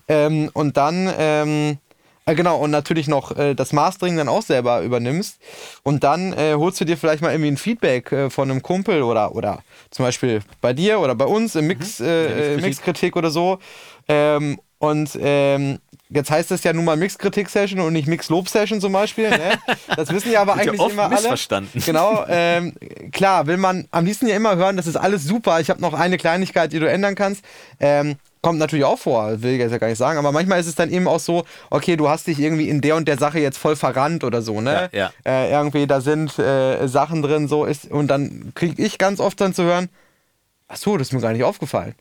ähm, und dann ähm, äh, genau und natürlich noch äh, das Mastering dann auch selber übernimmst und dann äh, holst du dir vielleicht mal irgendwie ein Feedback äh, von einem Kumpel oder oder zum Beispiel bei dir oder bei uns im Mix, äh, äh, Mixkritik. Mixkritik oder so ähm, und ähm, jetzt heißt es ja nun mal Mixkritik-Session und nicht Mix-Lob-Session zum Beispiel. Ne? Das wissen ja aber Wird ja eigentlich oft immer alle. missverstanden. Genau, ähm, klar, will man am liebsten ja immer hören, das ist alles super. Ich habe noch eine Kleinigkeit, die du ändern kannst. Ähm, kommt natürlich auch vor, will ich jetzt ja gar nicht sagen, aber manchmal ist es dann eben auch so, okay, du hast dich irgendwie in der und der Sache jetzt voll verrannt oder so, ne? Ja, Äh, irgendwie, da sind äh, Sachen drin, so ist, und dann kriege ich ganz oft dann zu hören, ach so, das ist mir gar nicht aufgefallen.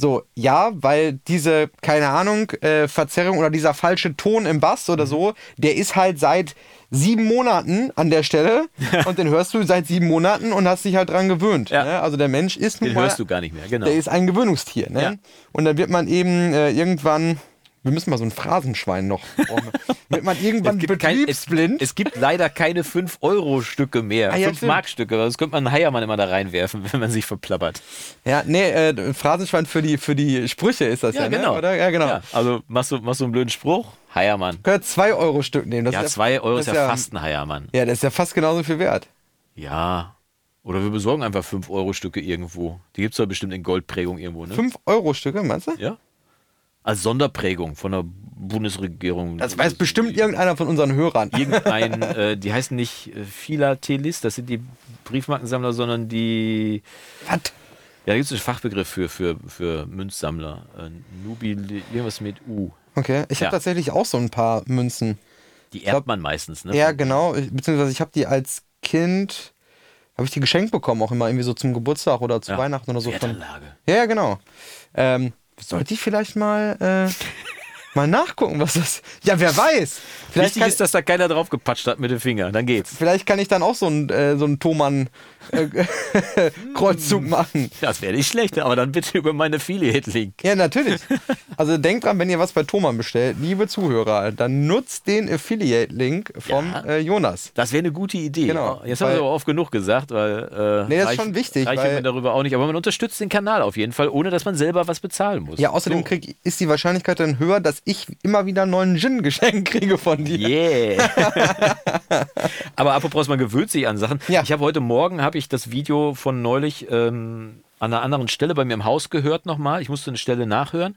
So, ja, weil diese, keine Ahnung, äh, Verzerrung oder dieser falsche Ton im Bass Mhm. oder so, der ist halt seit sieben Monaten an der Stelle und den hörst du seit sieben Monaten und hast dich halt dran gewöhnt. Ja. Ne? Also der Mensch ist nun Den mal, hörst du gar nicht mehr, genau. der ist ein Gewöhnungstier. Ne? Ja. Und dann wird man eben äh, irgendwann Wir müssen mal so ein Phrasenschwein noch. brauchen wir. Damit man irgendwann gibt kein- betriebsblind. Es gibt leider keine 5-Euro-Stücke mehr. Ah, ja, 5 stimmt. Mark-Stücke. Das könnte man einen Heiermann immer da reinwerfen, wenn man sich verplappert. ja, nee, äh, Phrasenschwein für die, für die Sprüche ist das ja, Ne? Oder? Ja, genau. Ja, also machst du, machst du einen blöden Spruch? Heiermann. Könnt 2 Euro Stück nehmen. Das Ja, ist 2 Euro ist ja fast ein Heiermann. Ja, das ist ja fast genauso viel wert. Ja. Oder wir besorgen einfach 5-Euro-Stücke irgendwo. Die gibt es doch bestimmt in Goldprägung irgendwo, ne? 5 Euro Stücke, meinst du? Ja. Als Sonderprägung von der Bundesregierung. Das weiß bestimmt irgendeiner von unseren Hörern. irgendein, äh, die heißen nicht äh, Philatelist, das sind die Briefmarkensammler, sondern die, Was? ja, da gibt es einen Fachbegriff für, für, für Münzsammler. Äh, Nubil, irgendwas mit U. Okay, ich Ja. habe tatsächlich auch so ein paar Münzen. Die erbt man meistens, ne? Ja, genau. Ich- Beziehungsweise ich habe die als Kind, habe ich die geschenkt bekommen, auch immer irgendwie so zum Geburtstag oder zu Ja. Weihnachten oder so. Von, Wertanlage. ja, ja, genau. Ähm, sollte ich vielleicht mal, äh, mal nachgucken, was das. Ja, wer weiß. Vielleicht Wichtig kann, ist, dass da keiner drauf gepatscht hat mit dem Finger. Dann geht's. vielleicht kann ich dann auch so einen äh, so einen Thomann Kreuzzug machen. Das wäre nicht schlecht, aber dann bitte über meine Affiliate-Link. Ja, natürlich. Also denkt dran, wenn ihr was bei Thomann bestellt, liebe Zuhörer, dann nutzt den Affiliate-Link vom Ja. äh, Jonas. Das wäre eine gute Idee. Genau, Jetzt haben wir aber oft genug gesagt, weil. Äh, Nee, das ist schon wichtig, Reichen weil- wir darüber auch nicht. Aber man unterstützt den Kanal auf jeden Fall, ohne dass man selber was bezahlen muss. Ja, außerdem So. krieg, ist die Wahrscheinlichkeit dann höher, dass ich immer wieder einen neuen Gin geschenkt kriege von dir. Yeah. Aber apropos, man gewöhnt sich an Sachen. Ja. Ich habe heute Morgen habe ich das Video von neulich ähm, an einer anderen Stelle bei mir im Haus gehört nochmal. Ich musste eine Stelle nachhören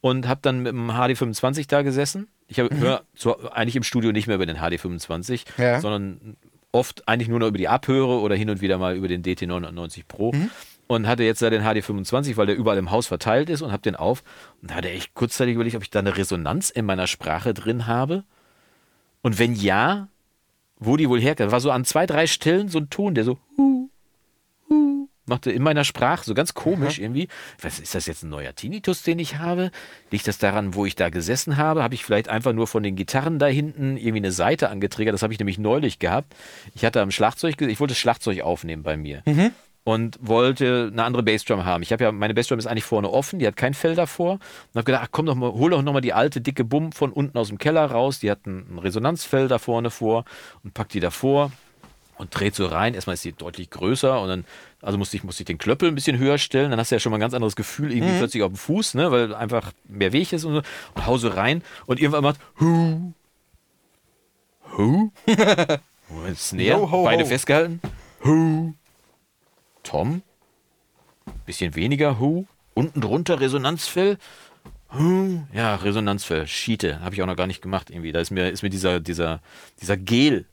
und habe dann mit dem HD25 da gesessen. Ich Mhm. höre zwar eigentlich im Studio nicht mehr über den HD25, Ja. sondern oft eigentlich nur noch über die Abhöre oder hin und wieder mal über den DT990 Pro. Mhm. Und hatte jetzt da den HD25, weil der überall im Haus verteilt ist und habe den auf. Und da hatte echt kurzzeitig überlegt, ob ich da eine Resonanz in meiner Sprache drin habe. Und wenn ja, wo die wohl herkam. War so an zwei, drei Stellen so ein Ton, der so hu, machte in meiner Sprache, so ganz komisch irgendwie. Was ist das jetzt ein neuer Tinnitus, den ich habe? Liegt das daran, wo ich da gesessen habe? Habe ich vielleicht einfach nur von den Gitarren da hinten irgendwie eine Seite angetriggert? Das habe ich nämlich neulich gehabt. Ich hatte am Schlagzeug, ich wollte das Schlagzeug aufnehmen bei mir. Und wollte eine andere Bassdrum haben. Ich habe ja, meine Bassdrum ist eigentlich vorne offen, die hat kein Fell davor. Und habe gedacht, ach, komm doch mal, hol doch nochmal die alte dicke Bumm von unten aus dem Keller raus. Die hat ein Resonanzfell da vorne vor und pack die davor und dreht so rein. Erstmal ist die deutlich größer und dann, also musste ich, musste ich den Klöppel ein bisschen höher stellen. Dann hast du ja schon mal ein ganz anderes Gefühl irgendwie plötzlich auf dem Fuß, ne, weil einfach mehr Weg ist und so. Und hau so rein und irgendwann macht Hu. Hu. Moment, Snare, Yo, ho, Beine ho. festgehalten. Hu. Tom. Bisschen weniger Hu. Unten drunter Resonanzfell. Hu. Ja, Resonanzfell. Schiete. Habe ich auch noch gar nicht gemacht irgendwie. Da ist mir, ist mir dieser, dieser, dieser Gel.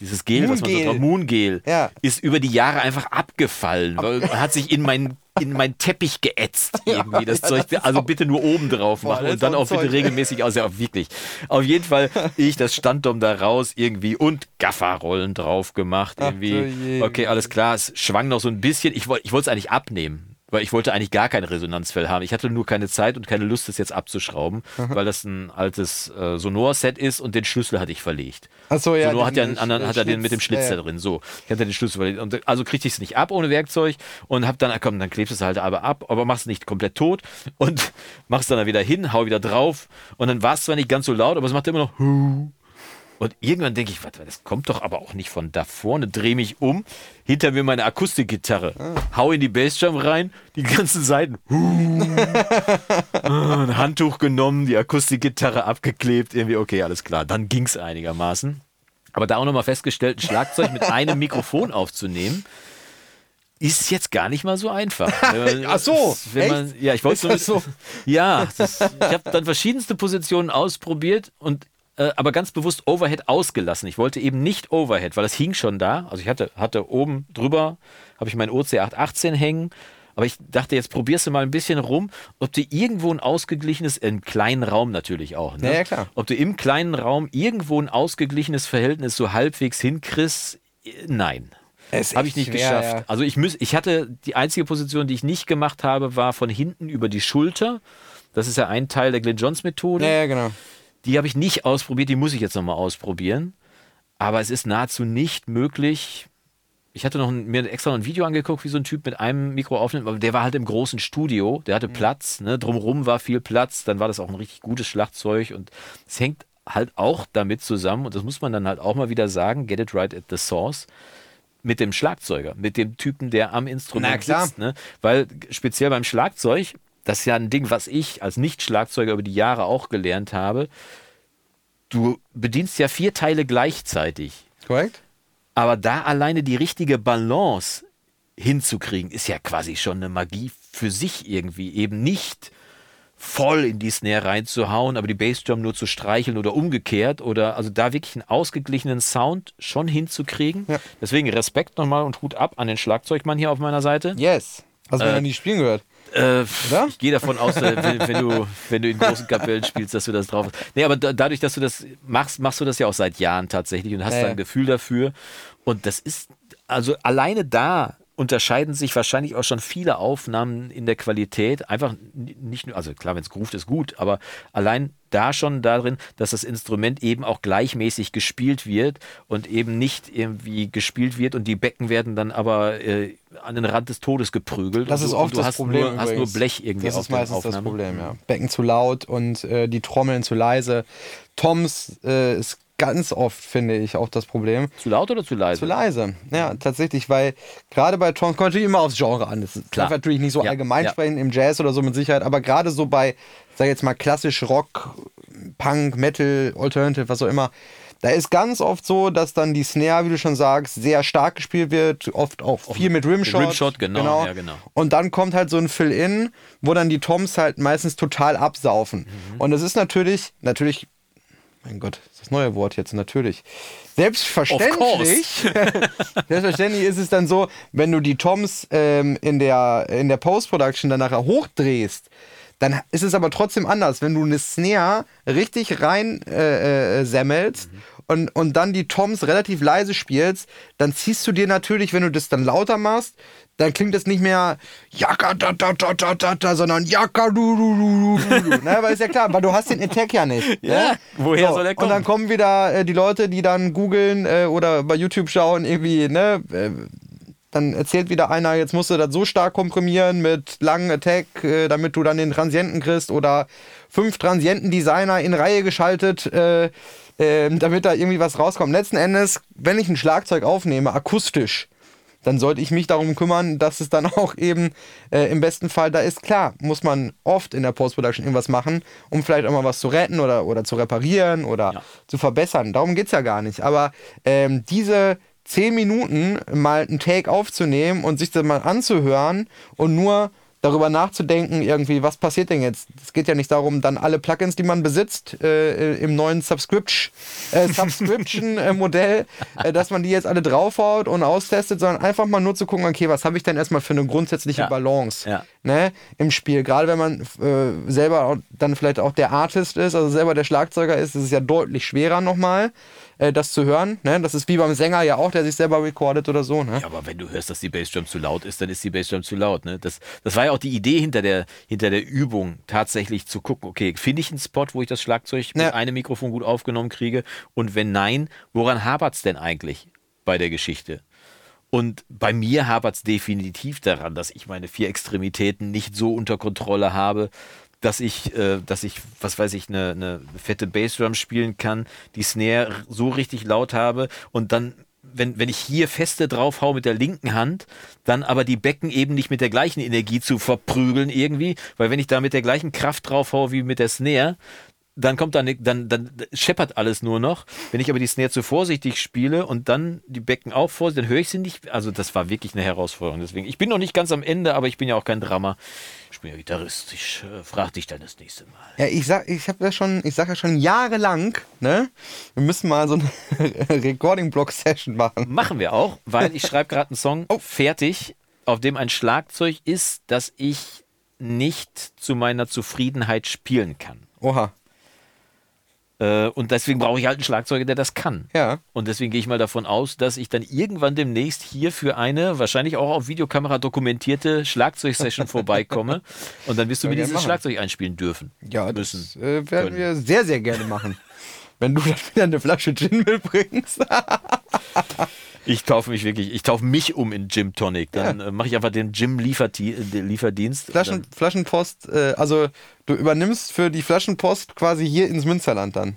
Dieses Gel, was man so Moongel. Ja. ist über die Jahre einfach abgefallen, weil hat sich in mein in meinen Teppich geätzt irgendwie. das ja, Zeug, das also bitte nur oben drauf machen und dann auch auch bitte Zeug. regelmäßig aus. Ja, wirklich. Auf jeden Fall ich das Standdom da raus irgendwie und Gafferrollen drauf gemacht Ach irgendwie. je. Okay, alles klar. Es schwang noch so ein bisschen. Ich wollte ich wollte es eigentlich abnehmen. Weil ich wollte eigentlich gar kein Resonanzfell haben. Ich hatte nur keine Zeit und keine Lust, das jetzt abzuschrauben, weil das ein altes äh, Sonor-Set ist und den Schlüssel hatte ich verlegt. Ach so, ja, Sonor hat ja einen anderen, hat er den mit dem Schlitz, ja, da drin. So, ich hatte den Schlüssel verlegt. Und also kriegte ich es nicht ab ohne Werkzeug und hab dann, komm, dann klebst du es halt aber ab, aber machst es nicht komplett tot und machst dann wieder hin, hau wieder drauf und dann war es zwar nicht ganz so laut, aber es macht immer noch. Und irgendwann denke ich, warte, das kommt doch aber auch nicht von da vorne. Drehe mich um, hinter mir meine Akustikgitarre, hau in die Bassdrum rein, die ganzen Seiten. Ah, Ein Handtuch genommen, die Akustikgitarre abgeklebt, irgendwie, okay, alles klar. Dann ging es einigermaßen. Aber da auch nochmal festgestellt, ein Schlagzeug mit einem Mikrofon aufzunehmen, ist jetzt gar nicht mal so einfach. Man- Ach so, man, ja, ich wollte das so? Ja, das, ich habe dann verschiedenste Positionen ausprobiert und äh, aber ganz bewusst Overhead ausgelassen. Ich wollte eben nicht Overhead, weil das hing schon da. Also ich hatte, hatte oben drüber, habe ich meinen OC818 hängen. Aber ich dachte, jetzt probierst du mal ein bisschen rum, ob du irgendwo ein ausgeglichenes, im kleinen Raum natürlich auch, ne? Ja, ja, klar. Ob du im kleinen Raum irgendwo ein ausgeglichenes Verhältnis so halbwegs hinkriegst, äh, nein. Habe ich nicht schwer, geschafft. ja. Also ich, müß, ich hatte die einzige Position, die ich nicht gemacht habe, war von hinten über die Schulter. Das ist ja ein Teil der Glenn Johns Methode. Ja, ja, genau. Die habe ich nicht ausprobiert, die muss ich jetzt nochmal ausprobieren. Aber es ist nahezu nicht möglich, ich hatte noch ein, mir extra noch ein Video angeguckt, wie so ein Typ mit einem Mikro aufnimmt, aber der war halt im großen Studio, der hatte Platz, ne? drumherum war viel Platz, dann war das auch ein richtig gutes Schlagzeug und es hängt halt auch damit zusammen, und das muss man dann halt auch mal wieder sagen, get it right at the source, mit dem Schlagzeuger, mit dem Typen, der am Instrument sitzt. Ne? Weil speziell beim Schlagzeug, das ist ja ein Ding, was ich als Nicht-Schlagzeuger über die Jahre auch gelernt habe, du bedienst ja vier Teile gleichzeitig. Korrekt? Aber da alleine die richtige Balance hinzukriegen, ist ja quasi schon eine Magie für sich irgendwie. Eben nicht voll in die Snare reinzuhauen, aber die Bassdrum nur zu streicheln oder umgekehrt oder also da wirklich einen ausgeglichenen Sound schon hinzukriegen. Ja. Deswegen Respekt nochmal und Hut ab an den Schlagzeugmann hier auf meiner Seite. Yes. Hast du Äh, noch nie spielen gehört? Äh, ich gehe davon aus, äh, wenn, wenn, du, wenn du in großen Kapellen spielst, dass du das drauf hast. Nee, aber da, dadurch, dass du das machst, machst du das ja auch seit Jahren tatsächlich und hast Ja, da ja. ein Gefühl dafür. Und das ist, also alleine da unterscheiden sich wahrscheinlich auch schon viele Aufnahmen in der Qualität. Einfach nicht nur, also klar, wenn es groovt, ist gut, aber allein da schon darin, dass das Instrument eben auch gleichmäßig gespielt wird und eben nicht irgendwie gespielt wird und die Becken werden dann aber äh, an den Rand des Todes geprügelt. Das ist du, oft du das hast Problem. Nur, hast nur. Blech irgendwie Das ist meistens das. Problem, ja. Becken zu laut und äh, die Trommeln zu leise. Toms äh, ist ganz oft, finde ich, auch das Problem. Zu laut oder zu leise? Zu leise. Ja, tatsächlich, weil gerade bei Toms kommt natürlich immer aufs Genre an. Das ist Klar. darf natürlich nicht so Ja, allgemein ja. sprechen im Jazz oder so mit Sicherheit, aber gerade so bei, sag ich jetzt mal, klassisch Rock, Punk, Metal, Alternative, was auch immer. Da ist ganz oft so, dass dann die Snare, wie du schon sagst, sehr stark gespielt wird, oft auch viel mit Rimshot. Rimshot, genau, ja, genau. Und dann kommt halt so ein Fill-In, wo dann die Toms halt meistens total absaufen. Mhm. Und das ist natürlich, natürlich, mein Gott, das neue Wort jetzt, natürlich. Selbstverständlich, selbstverständlich ist es dann so, wenn du die Toms ähm, in der, in der Post-Production dann nachher hochdrehst, dann ist es aber trotzdem anders. Wenn du eine Snare richtig rein äh, äh, semmelst und, und dann die Toms relativ leise spielst, dann ziehst du dir natürlich, wenn du das dann lauter machst, dann klingt das nicht mehr Jaka da da da da da da, sondern Jaka du du du du du. ne, weil ist ja klar, weil du hast den Attack ja nicht. Ja, ne? woher soll er Und dann kommen? kommen wieder äh, die Leute, die dann googeln äh, oder bei YouTube schauen, irgendwie, ne, äh, dann erzählt wieder einer, jetzt musst du das so stark komprimieren mit langen Attack, äh, damit du dann den Transienten kriegst oder fünf Transienten-Designer in Reihe geschaltet, äh, äh, damit da irgendwie was rauskommt. Letzten Endes, wenn ich ein Schlagzeug aufnehme, akustisch, dann sollte ich mich darum kümmern, dass es dann auch eben äh, im besten Fall da ist. Klar, muss man oft in der Post-Production irgendwas machen, um vielleicht auch mal was zu retten oder, oder zu reparieren oder Ja. zu verbessern. Darum geht es ja gar nicht. Aber ähm, diese zehn Minuten mal einen Take aufzunehmen und sich das mal anzuhören und nur darüber nachzudenken, irgendwie, was passiert denn jetzt? Es geht ja nicht darum, dann alle Plugins, die man besitzt, äh, äh, im neuen Subscription, äh, Subscription-Modell, äh, dass man die jetzt alle draufhaut und austestet, sondern einfach mal nur zu gucken, okay, was habe ich denn erstmal für eine grundsätzliche Ja. Balance Ja. ne, im Spiel. Gerade wenn man äh, selber dann vielleicht auch der Artist ist, also selber der Schlagzeuger ist, ist es ja deutlich schwerer nochmal, äh, das zu hören. Ne? Das ist wie beim Sänger ja auch, der sich selber recordet oder so. Ne? Ja, aber wenn du hörst, dass die Bassdrum zu laut ist, dann ist die Bassdrum zu laut. Ne? Das, das war ja auch die Idee hinter der, hinter der Übung, tatsächlich zu gucken, okay, finde ich einen Spot, wo ich das Schlagzeug mit Ja. einem Mikrofon gut aufgenommen kriege? Und wenn nein, woran hapert es denn eigentlich bei der Geschichte? Und bei mir hapert es definitiv daran, dass ich meine vier Extremitäten nicht so unter Kontrolle habe, dass ich, äh, dass ich, was weiß ich, eine, eine fette Bassdrum spielen kann, die Snare so richtig laut habe und dann, wenn, wenn ich hier feste drauf hau mit der linken Hand, dann aber die Becken eben nicht mit der gleichen Energie zu verprügeln irgendwie, weil wenn ich da mit der gleichen Kraft drauf hau wie mit der Snare, dann kommt da ne, dann, dann scheppert alles nur noch. Wenn ich aber die Snare zu vorsichtig spiele und dann die Becken auch vorsichtig, dann höre ich sie nicht. Also das war wirklich eine Herausforderung. Deswegen, ich bin noch nicht ganz am Ende, aber ich bin ja auch kein Drama. Ich bin ja Gitarrist. Ich äh, frag dich dann das nächste Mal. Ja, ich sag, ich habe ja schon, ich sag ja schon jahrelang, ne, wir müssen mal so eine Recording-Block-Session machen. Machen wir auch, weil ich schreibe gerade einen Song fertig, auf dem ein Schlagzeug ist, das ich nicht zu meiner Zufriedenheit spielen kann. Oha. Äh, und deswegen brauche ich halt einen Schlagzeuger, der das kann. Ja. Und deswegen gehe ich mal davon aus, dass ich dann irgendwann demnächst hier für eine, wahrscheinlich auch auf Videokamera dokumentierte Schlagzeugsession vorbeikomme. Und dann wirst du mir dieses machen. Schlagzeug einspielen dürfen. Ja, müssen. das äh, werden können. wir sehr, sehr gerne machen. Wenn du dann wieder eine Flasche Gin mitbringst. Ich taufe mich wirklich, ich taufe mich um in Gym Tonic. Dann äh, mache ich einfach den Gym Lieferdienst. Flaschen, Flaschenpost, äh, also du übernimmst für die Flaschenpost quasi hier ins Münsterland dann.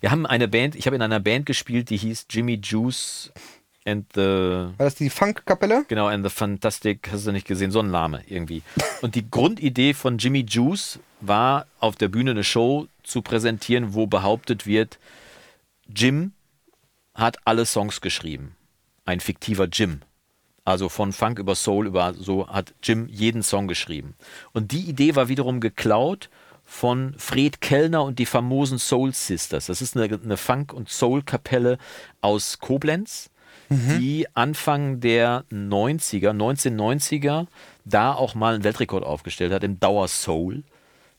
Wir haben eine Band, ich habe in einer Band gespielt, die hieß Jimmy Juice and the War das die Funkkapelle? Genau, and the Fantastic, hast du nicht gesehen, so ein Name irgendwie. Und die Grundidee von Jimmy Juice war, auf der Bühne eine Show zu präsentieren, wo behauptet wird, Jim hat alle Songs geschrieben. Ein fiktiver Jim. Also von Funk über Soul über so hat Jim jeden Song geschrieben. Und die Idee war wiederum geklaut von Fred Kellner und die famosen Soul Sisters. Das ist eine, eine Funk- und Soul-Kapelle aus Koblenz, die Anfang der 90er, 1990er, da auch mal einen Weltrekord aufgestellt hat im Dauer Soul.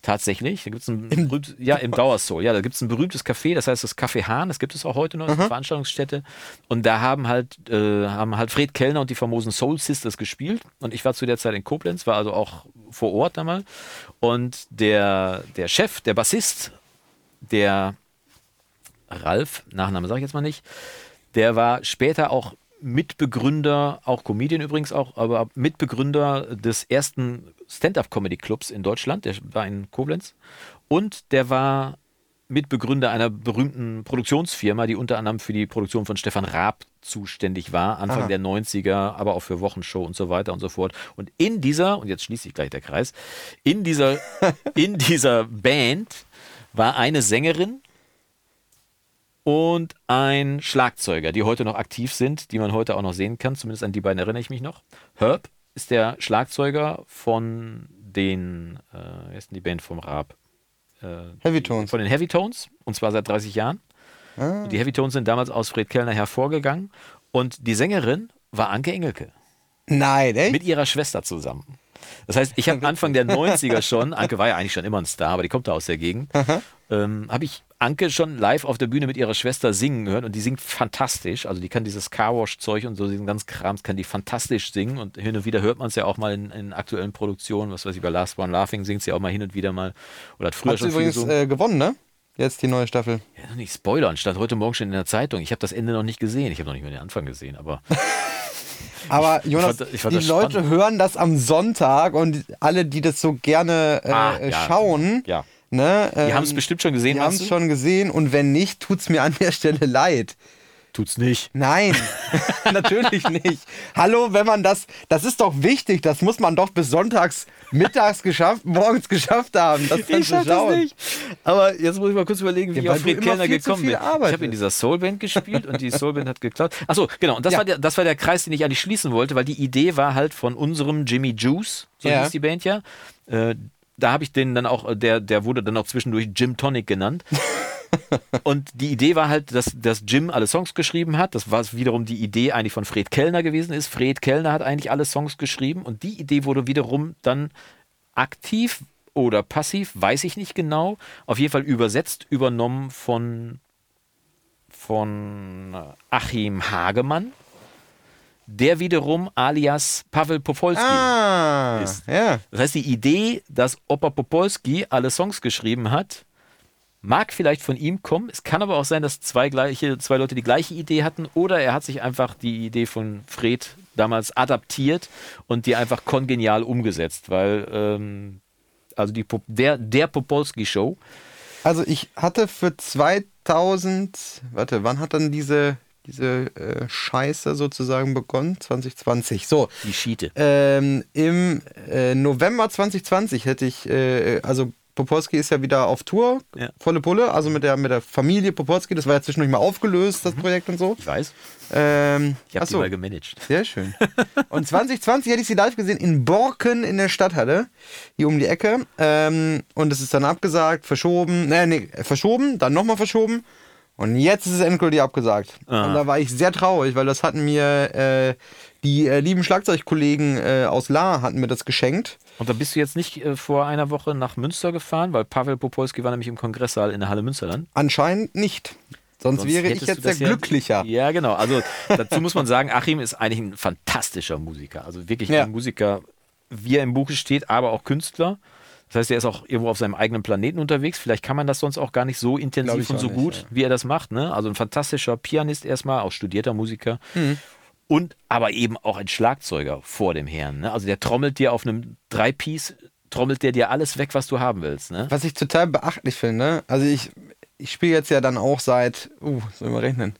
Tatsächlich. Da gibt's ein berühmt, ja, im Dauer Soul. Ja, da gibt es ein berühmtes Café, das heißt das Café Hahn, das gibt es auch heute noch, eine Veranstaltungsstätte. Und da haben halt, äh, haben halt Fred Kellner und die famosen Soul Sisters gespielt. Und ich war zu der Zeit in Koblenz, war also auch vor Ort einmal. Und der, der Chef, der Bassist, der Ralf, Nachname sage ich jetzt mal nicht, der war später auch Mitbegründer, auch Comedian übrigens auch, aber Mitbegründer des ersten Stand-up-Comedy-Clubs in Deutschland, der war in Koblenz. Und der war Mitbegründer einer berühmten Produktionsfirma, die unter anderem für die Produktion von Stefan Raab zuständig war, Anfang Aha. der 90er, aber auch für Wochenshow und so weiter und so fort. Und in dieser, und jetzt schließe ich gleich der Kreis, in dieser, in dieser Band war eine Sängerin, und ein Schlagzeuger, die heute noch aktiv sind, die man heute auch noch sehen kann. Zumindest an die beiden erinnere ich mich noch. Herb ist der Schlagzeuger von den, äh, ist denn die Band vom Raab? Äh, Heavy Tones. Von den Heavy Tones, und zwar seit 30 Jahren. Ah. Die Heavy Tones sind damals aus Fred Kellner hervorgegangen. Und die Sängerin war Anke Engelke Nein, echt? mit ihrer Schwester zusammen. Das heißt, ich habe Anfang der 90er schon, Anke war ja eigentlich schon immer ein Star, aber die kommt da aus der Gegend, ähm, habe ich Anke schon live auf der Bühne mit ihrer Schwester singen hören und die singt fantastisch. Also die kann dieses Carwash-Zeug und so, diesen ganzen Krams kann die fantastisch singen und hin und wieder hört man es ja auch mal in, in aktuellen Produktionen, was weiß ich, bei Last One Laughing singt sie auch mal hin und wieder mal oder hat früher Hat sie schon viel übrigens äh, gewonnen, ne? Jetzt die neue Staffel. Ja, noch nicht spoilern, stand heute Morgen schon in der Zeitung. Ich habe das Ende noch nicht gesehen. Ich habe noch nicht mal den Anfang gesehen, aber Aber Jonas, fand- ich fand die Leute spannend. hören das am Sonntag und alle, die das so gerne äh, Ah, äh, ja, schauen, ja. ne, Die ähm, haben es bestimmt schon gesehen, die haben es schon gesehen und wenn nicht, tut's mir an der Stelle leid. Tut's nicht. Nein, natürlich nicht. Hallo, wenn man das, das ist doch wichtig, das muss man doch bis sonntags mittags geschafft, morgens geschafft haben, das zu schaff das nicht. Aber jetzt muss ich mal kurz überlegen, wie Ja, ich auf Fred Kellner gekommen bin. Ich habe in dieser Soulband gespielt und die Soulband hat geklaut. Achso, genau. Und das, Ja. war der, das war der Kreis, den ich eigentlich schließen wollte, weil die Idee war halt von unserem Jimmy Juice, so Ja. hieß die Band ja. Äh, da habe ich den dann auch, der, der wurde dann auch zwischendurch Jim Tonic genannt. Und die Idee war halt, dass, dass Jim alle Songs geschrieben hat. Das war wiederum die Idee eigentlich von Fred Kellner gewesen ist. Fred Kellner hat eigentlich alle Songs geschrieben und die Idee wurde wiederum dann aktiv oder passiv, weiß ich nicht genau. Auf jeden Fall übersetzt, übernommen von, von Achim Hagemann, der wiederum alias Pavel Popolski Ah, ist. ja. das heißt, die Idee, dass Opa Popolski alle Songs geschrieben hat, mag vielleicht von ihm kommen. Es kann aber auch sein, dass zwei, gleiche, zwei Leute die gleiche Idee hatten oder er hat sich einfach die Idee von Fred damals adaptiert und die einfach kongenial umgesetzt, weil ähm, also die, Pop- der, der Popolski-Show, Also ich hatte für 2000, warte, wann hat dann diese, diese äh, Scheiße sozusagen begonnen? 2020. So, die Schiete. ähm, im äh, November 2020 hätte ich, äh, also Popolski ist ja wieder auf Tour, Ja. volle Pulle, also mit der, mit der Familie Popolski, das war ja zwischendurch mal aufgelöst, das Projekt und so. Ich weiß, Ähm, ich habe achso. mal gemanagt. Sehr schön. Und 2020 hätte ich sie live gesehen in Borken in der Stadthalle, hier um die Ecke. Ähm, und es ist dann abgesagt, verschoben, nee, nee, verschoben, dann nochmal verschoben. Und jetzt ist es endgültig abgesagt. Ah. Und da war ich sehr traurig, weil das hatten mir äh, die äh, lieben Schlagzeugkollegen äh, aus La hatten mir das geschenkt. Und da bist du jetzt nicht äh, vor einer Woche nach Münster gefahren, weil Pavel Popolski war nämlich im Kongresssaal in der Halle Münsterland. Anscheinend nicht. Sonst, Sonst wäre ich jetzt sehr das ja- glücklicher. Ja, genau. Also dazu muss man sagen, Achim ist eigentlich ein fantastischer Musiker. Also wirklich Ja. ein Musiker, wie er im Buche steht, aber auch Künstler. Das heißt, er ist auch irgendwo auf seinem eigenen Planeten unterwegs. Vielleicht kann man das sonst auch gar nicht so intensiv und so nicht, gut, ja. wie er das macht. Ne? Also ein fantastischer Pianist erstmal, auch studierter Musiker. Mhm. Und aber eben auch ein Schlagzeuger vor dem Herrn. Ne? Also der trommelt dir auf einem Drei-Piece, trommelt der dir alles weg, was du haben willst. Ne? Was ich total beachtlich finde, also ich, ich spiele jetzt ja dann auch seit, uh, soll ich mal rechnen,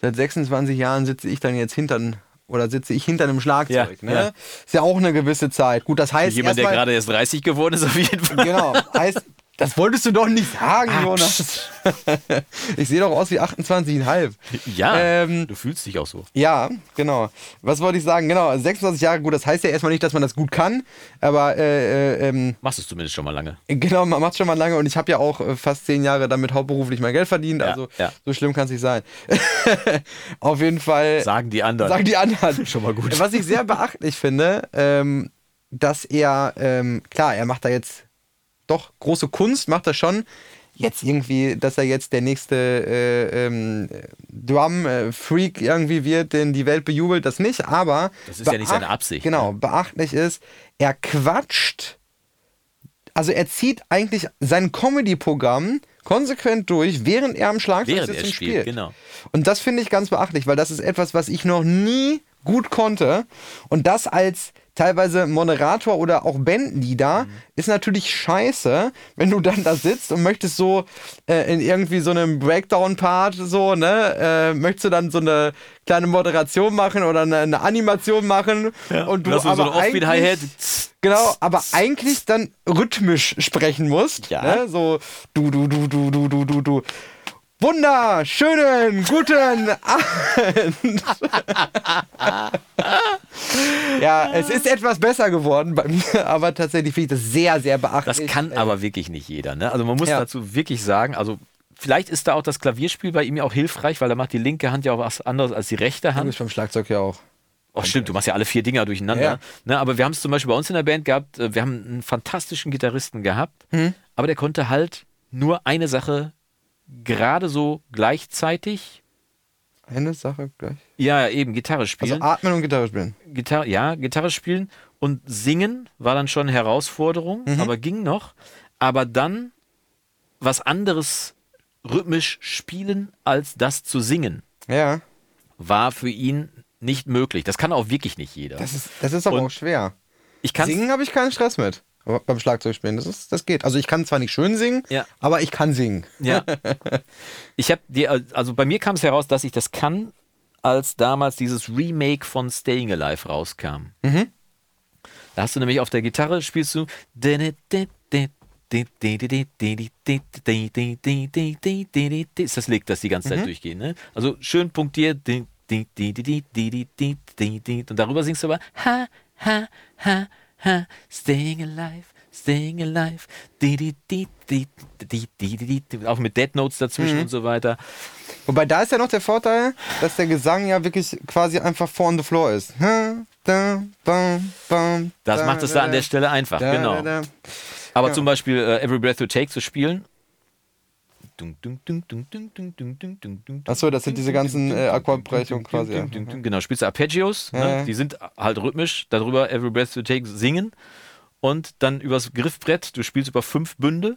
seit 26 Jahren sitze ich dann jetzt hinter oder sitze ich hinter einem Schlagzeug. Ja, ne? ja. Ist ja auch eine gewisse Zeit. Gut, das heißt Jemand, der gerade erst 30 geworden ist, auf jeden Fall. Genau, heißt, das wolltest du doch nicht sagen, Ah, Jonas. ich sehe doch aus wie 28,5. Ja, Ähm, du fühlst dich auch so. Ja, genau. Was wollte ich sagen? Genau, 26 Jahre, gut, das heißt ja erstmal nicht, dass man das gut kann, aber äh, äh, ähm, Machst es zumindest schon mal lange. genau, man macht schon mal lange und ich habe ja auch äh, fast zehn Jahre damit hauptberuflich mein Geld verdient, Ja, also ja. so schlimm kann es nicht sein. Auf jeden Fall Sagen die anderen. sagen die anderen. Schon mal gut. Was ich sehr beachtlich finde, ähm, dass er, ähm, klar, er macht da jetzt doch große Kunst, macht er schon. Jetzt irgendwie, dass er jetzt der nächste äh, ähm, Drum-Freak irgendwie wird, den die Welt bejubelt, das nicht, aber. Das ist ja nicht seine Absicht, Genau, ne? beachtlich ist, er quatscht, also er zieht eigentlich sein Comedy-Programm konsequent durch, während er am Schlagzeug Während sitzt er spielt, spielt. genau. Und das finde ich ganz beachtlich, weil das ist etwas, was ich noch nie gut konnte. Und das als teilweise Moderator oder auch Bandleader ist natürlich scheiße, wenn du dann da sitzt und möchtest so äh, in irgendwie so einem Breakdown-Part so, ne, äh, möchtest du dann so eine kleine Moderation machen oder eine, eine Animation machen und du uns so aber eine Offbeat eigentlich- Hi-Hat. Genau, aber eigentlich dann rhythmisch sprechen musst. Ja. Ne? So du, du, du, du, du, du, du, du. Wunderschönen guten Abend. ja, es ist etwas besser geworden bei mir, aber tatsächlich finde ich das sehr, sehr Das beachtlich. kann Äh, aber wirklich nicht jeder. Ne? Also man muss Ja. dazu wirklich sagen, also vielleicht ist da auch das Klavierspiel bei ihm ja auch hilfreich, weil er macht die linke Hand ja auch was anderes als die rechte Hand. bist beim Schlagzeug ja auch. Oh, stimmt, du machst ja alle vier Dinger durcheinander. Ja. Ne, aber wir haben es zum Beispiel bei uns in der Band gehabt, äh, wir haben einen fantastischen Gitarristen gehabt, Hm. aber der konnte halt nur eine Sache gerade so gleichzeitig, Eine Sache gleich. ja, eben Gitarre Also spielen. atmen und Gitarre spielen. Gitarre, ja, Gitarre spielen und singen war dann schon eine Herausforderung, Mhm. aber ging noch. Aber dann was anderes rhythmisch spielen als das zu singen, Ja, war für ihn nicht möglich. Das kann auch wirklich nicht jeder. das ist, das ist aber Und auch schwer. ich kann Singen habe ich keinen Stress mit. Beim Schlagzeugspielen, das, ist, das geht. Also ich kann zwar nicht schön singen, Ja. aber ich kann singen. Ja. Ich habe dir, also bei mir kam es heraus, dass ich das kann, als damals dieses Remake von Staying Alive rauskam. Mhm. Da hast du nämlich auf der Gitarre spielst du. Ist das Lied, das die ganze Zeit Mhm. durchgeht, ne? Also schön punktiert. Und darüber singst du aber ha, ha, ha, ha, staying alive, staying alive. Auch mit Dead Notes dazwischen und so weiter. Wobei da ist ja noch der Vorteil, dass der Gesang ja wirklich quasi einfach vor on the floor ist. Das macht es da an der Stelle einfach, genau. Aber zum Beispiel äh, Every Breath You Take zu spielen. Achso, das sind diese ganzen äh, Akkordbrechungen quasi. ja. Genau, spielst du Arpeggios, Ja, ne? die sind halt rhythmisch, darüber Every Breath You Take singen und dann übers Griffbrett, du spielst über fünf Bünde.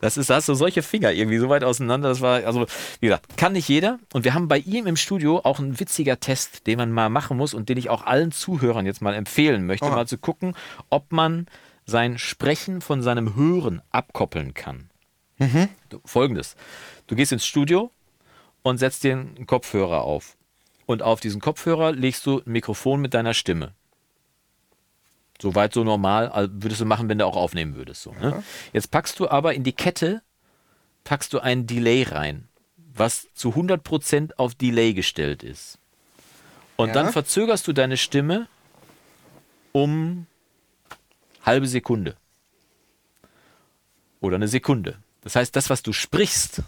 Das ist, da hast du solche Finger irgendwie so weit auseinander. Das war, also, wie gesagt, kann nicht jeder. Und wir haben bei ihm im Studio auch ein witziger Test, den man mal machen muss und den ich auch allen Zuhörern jetzt mal empfehlen möchte, Oha. mal zu gucken, ob man sein Sprechen von seinem Hören abkoppeln kann. Du- Folgendes: Du gehst ins Studio und setzt dir einen Kopfhörer auf. Und auf diesen Kopfhörer legst du ein Mikrofon mit deiner Stimme. Soweit so normal, also würdest du machen, wenn du auch aufnehmen würdest. So, ne? Jetzt packst du aber in die Kette, packst du ein Delay rein, was zu 100% auf Delay gestellt ist. Und Ja. dann verzögerst du deine Stimme um halbe Sekunde. Oder eine Sekunde. Das heißt, das, was du sprichst,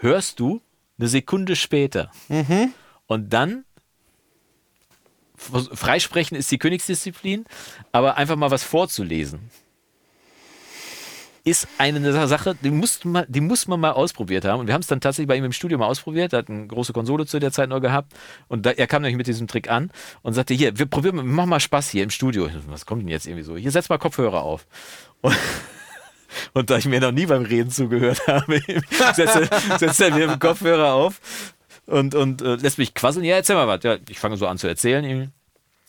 hörst du eine Sekunde später. Und dann Freisprechen ist die Königsdisziplin, aber einfach mal was vorzulesen. ist eine Sache, die muss, man, die muss man mal ausprobiert haben. Und wir haben es dann tatsächlich bei ihm im Studio mal ausprobiert. Er hat eine große Konsole zu der Zeit noch gehabt. Und da, er kam nämlich mit diesem Trick an und sagte: Hier, wir probieren, machen mal Spaß hier im Studio. Was kommt denn jetzt irgendwie so? Hier, setz mal Kopfhörer auf. Und und da ich mir noch nie beim Reden zugehört habe, setzt er, setzt er mir den Kopfhörer auf und, und äh, lässt mich quasseln. Ja, erzähl mal was. Ja, ich fange so an zu erzählen.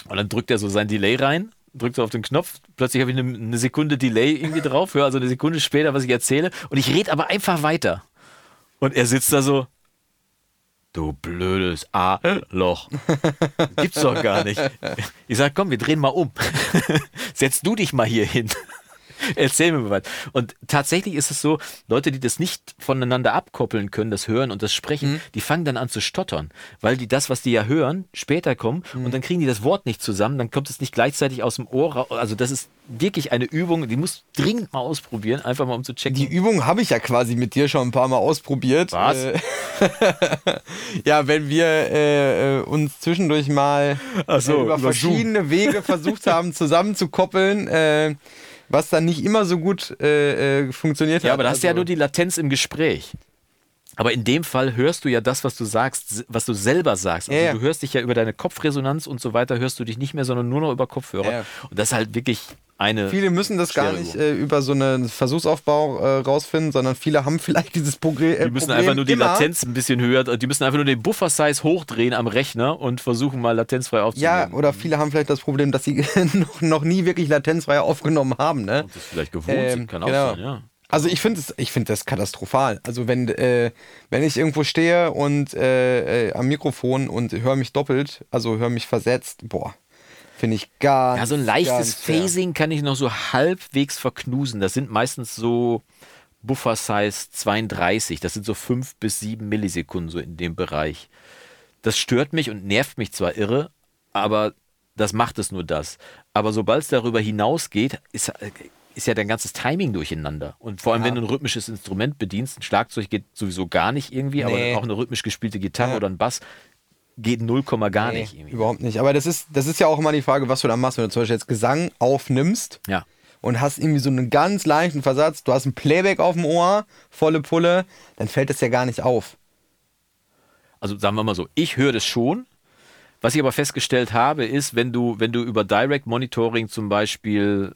Und dann drückt er so sein Delay rein, drückt so auf den Knopf. Plötzlich habe ich eine, eine, Sekunde Delay irgendwie drauf, höre also eine Sekunde später, was ich erzähle. Und ich rede aber einfach weiter. Und er sitzt da so. Du blödes A-Loch. Gibt's doch gar nicht. Ich sag, komm, wir drehen mal um. Setz du dich mal hier hin. Erzähl mir mal was. Und tatsächlich ist es so, Leute, die das nicht voneinander abkoppeln können, das Hören und das Sprechen, mhm. die fangen dann an zu stottern, weil die das, was die ja hören, später kommen mhm. und dann kriegen die das Wort nicht zusammen, dann kommt es nicht gleichzeitig aus dem Ohr raus. Also das ist wirklich eine Übung, die muss dringend mal ausprobieren, einfach mal um zu checken. Die Übung habe ich ja quasi mit dir schon ein paar Mal ausprobiert. Was? Äh, ja, wenn wir äh, uns zwischendurch mal so, über, über verschiedene Zoom. Wege versucht haben zusammenzukoppeln, äh, was dann nicht immer so gut äh, äh, funktioniert ja, hat. Ja, aber da hast du ja nur die Latenz im Gespräch. Aber in dem Fall hörst du ja das, was du sagst, was du selber sagst. Also ja, du hörst dich ja über deine Kopfresonanz und so weiter, hörst du dich nicht mehr, sondern nur noch über Kopfhörer. Ja. Und das ist halt wirklich eine. Viele müssen das gar nicht äh, über so einen Versuchsaufbau äh, rausfinden, sondern viele haben vielleicht dieses Progr äh, Die müssen Problem einfach nur die immer. Latenz ein bisschen höher, die müssen einfach nur den Buffer-Size hochdrehen am Rechner und versuchen mal latenzfrei aufzunehmen. Ja, oder viele haben vielleicht das Problem, dass sie noch, noch nie wirklich latenzfrei aufgenommen haben. Ne? Und das vielleicht gewohnt Ähm, sind, kann auch genau. sein, ja. Also ich finde ich find das katastrophal. Also wenn, äh, wenn ich irgendwo stehe und äh, äh, am Mikrofon und höre mich doppelt, also höre mich versetzt, boah, finde ich gar Ja, so ein leichtes. Phasing kann ich noch so halbwegs verknusen. Das sind meistens so Buffer-Size 32. Das sind so 5 bis 7 Millisekunden so in dem Bereich. Das stört mich und nervt mich zwar irre, aber das macht es nur das. Aber sobald es darüber hinausgeht, ist, ist ja dein ganzes Timing durcheinander. Und vor allem, Ja. wenn du ein rhythmisches Instrument bedienst, ein Schlagzeug geht sowieso gar nicht irgendwie, Nee. aber auch eine rhythmisch gespielte Gitarre Ja. oder ein Bass geht 0, gar Nee, nicht irgendwie. Überhaupt nicht. Aber das ist, das ist ja auch immer die Frage, was du da machst. Wenn du zum Beispiel jetzt Gesang aufnimmst Ja. und hast irgendwie so einen ganz leichten Versatz, du hast ein Playback auf dem Ohr, volle Pulle, dann fällt das ja gar nicht auf. also sagen wir mal so, ich höre das schon. Was ich aber festgestellt habe, ist, wenn du, wenn du über Direct Monitoring zum Beispiel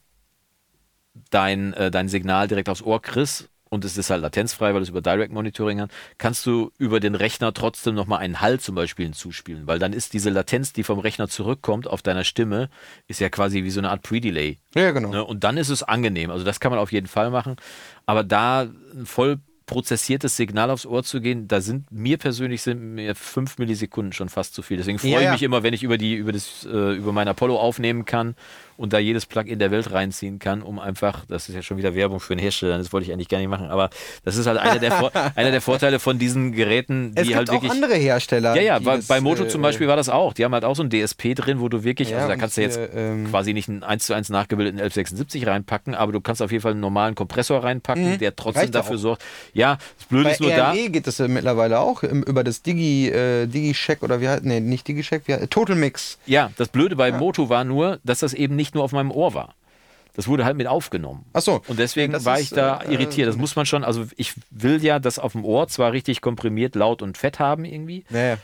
dein, äh, dein Signal direkt aufs Ohr kriegst und es ist halt latenzfrei, weil es über Direct Monitoring hat, kannst du über den Rechner trotzdem nochmal einen Hall zum Beispiel hinzuspielen, weil dann ist diese Latenz, die vom Rechner zurückkommt auf deiner Stimme, ist ja quasi wie so eine Art Pre-Delay. Ja, genau. Ne? Und dann ist es angenehm. Also das kann man auf jeden Fall machen. Aber da ein voll prozessiertes Signal aufs Ohr zu gehen, da sind mir persönlich sind mir fünf Millisekunden schon fast zu viel. Deswegen freue Ja, ich ja. mich immer, wenn ich über die über das äh, über mein Apollo aufnehmen kann und da jedes Plugin der Welt reinziehen kann, um einfach, das ist ja schon wieder Werbung für einen Hersteller, das wollte ich eigentlich gar nicht machen, aber das ist halt einer der, Vor einer der Vorteile von diesen Geräten, die Es gibt halt auch wirklich andere Hersteller. ja, ja, bei, bei Moto äh, zum Beispiel war das auch. Die haben halt auch so ein DSP drin, wo du wirklich, Ja, also da kannst du jetzt hier, ähm, quasi nicht einen 1 zu 1 nachgebildeten 1176 reinpacken, aber du kannst auf jeden Fall einen normalen Kompressor reinpacken, der trotzdem Mhm. Dafür auch. sorgt. Ja, das Blöde ist nur da. RME geht das ja mittlerweile auch über das Digi, äh, Digi-Check oder wie heißt, nee, nicht Digi-Check, wie Total Mix. Ja, das Blöde bei Moto war nur, dass das eben nicht nur auf meinem Ohr war. Das wurde halt mit aufgenommen. Ach so. Und deswegen Das war ist, ich da äh, irritiert. Das muss man schon, also ich will ja das auf dem Ohr zwar richtig komprimiert, laut und fett haben irgendwie, Naja.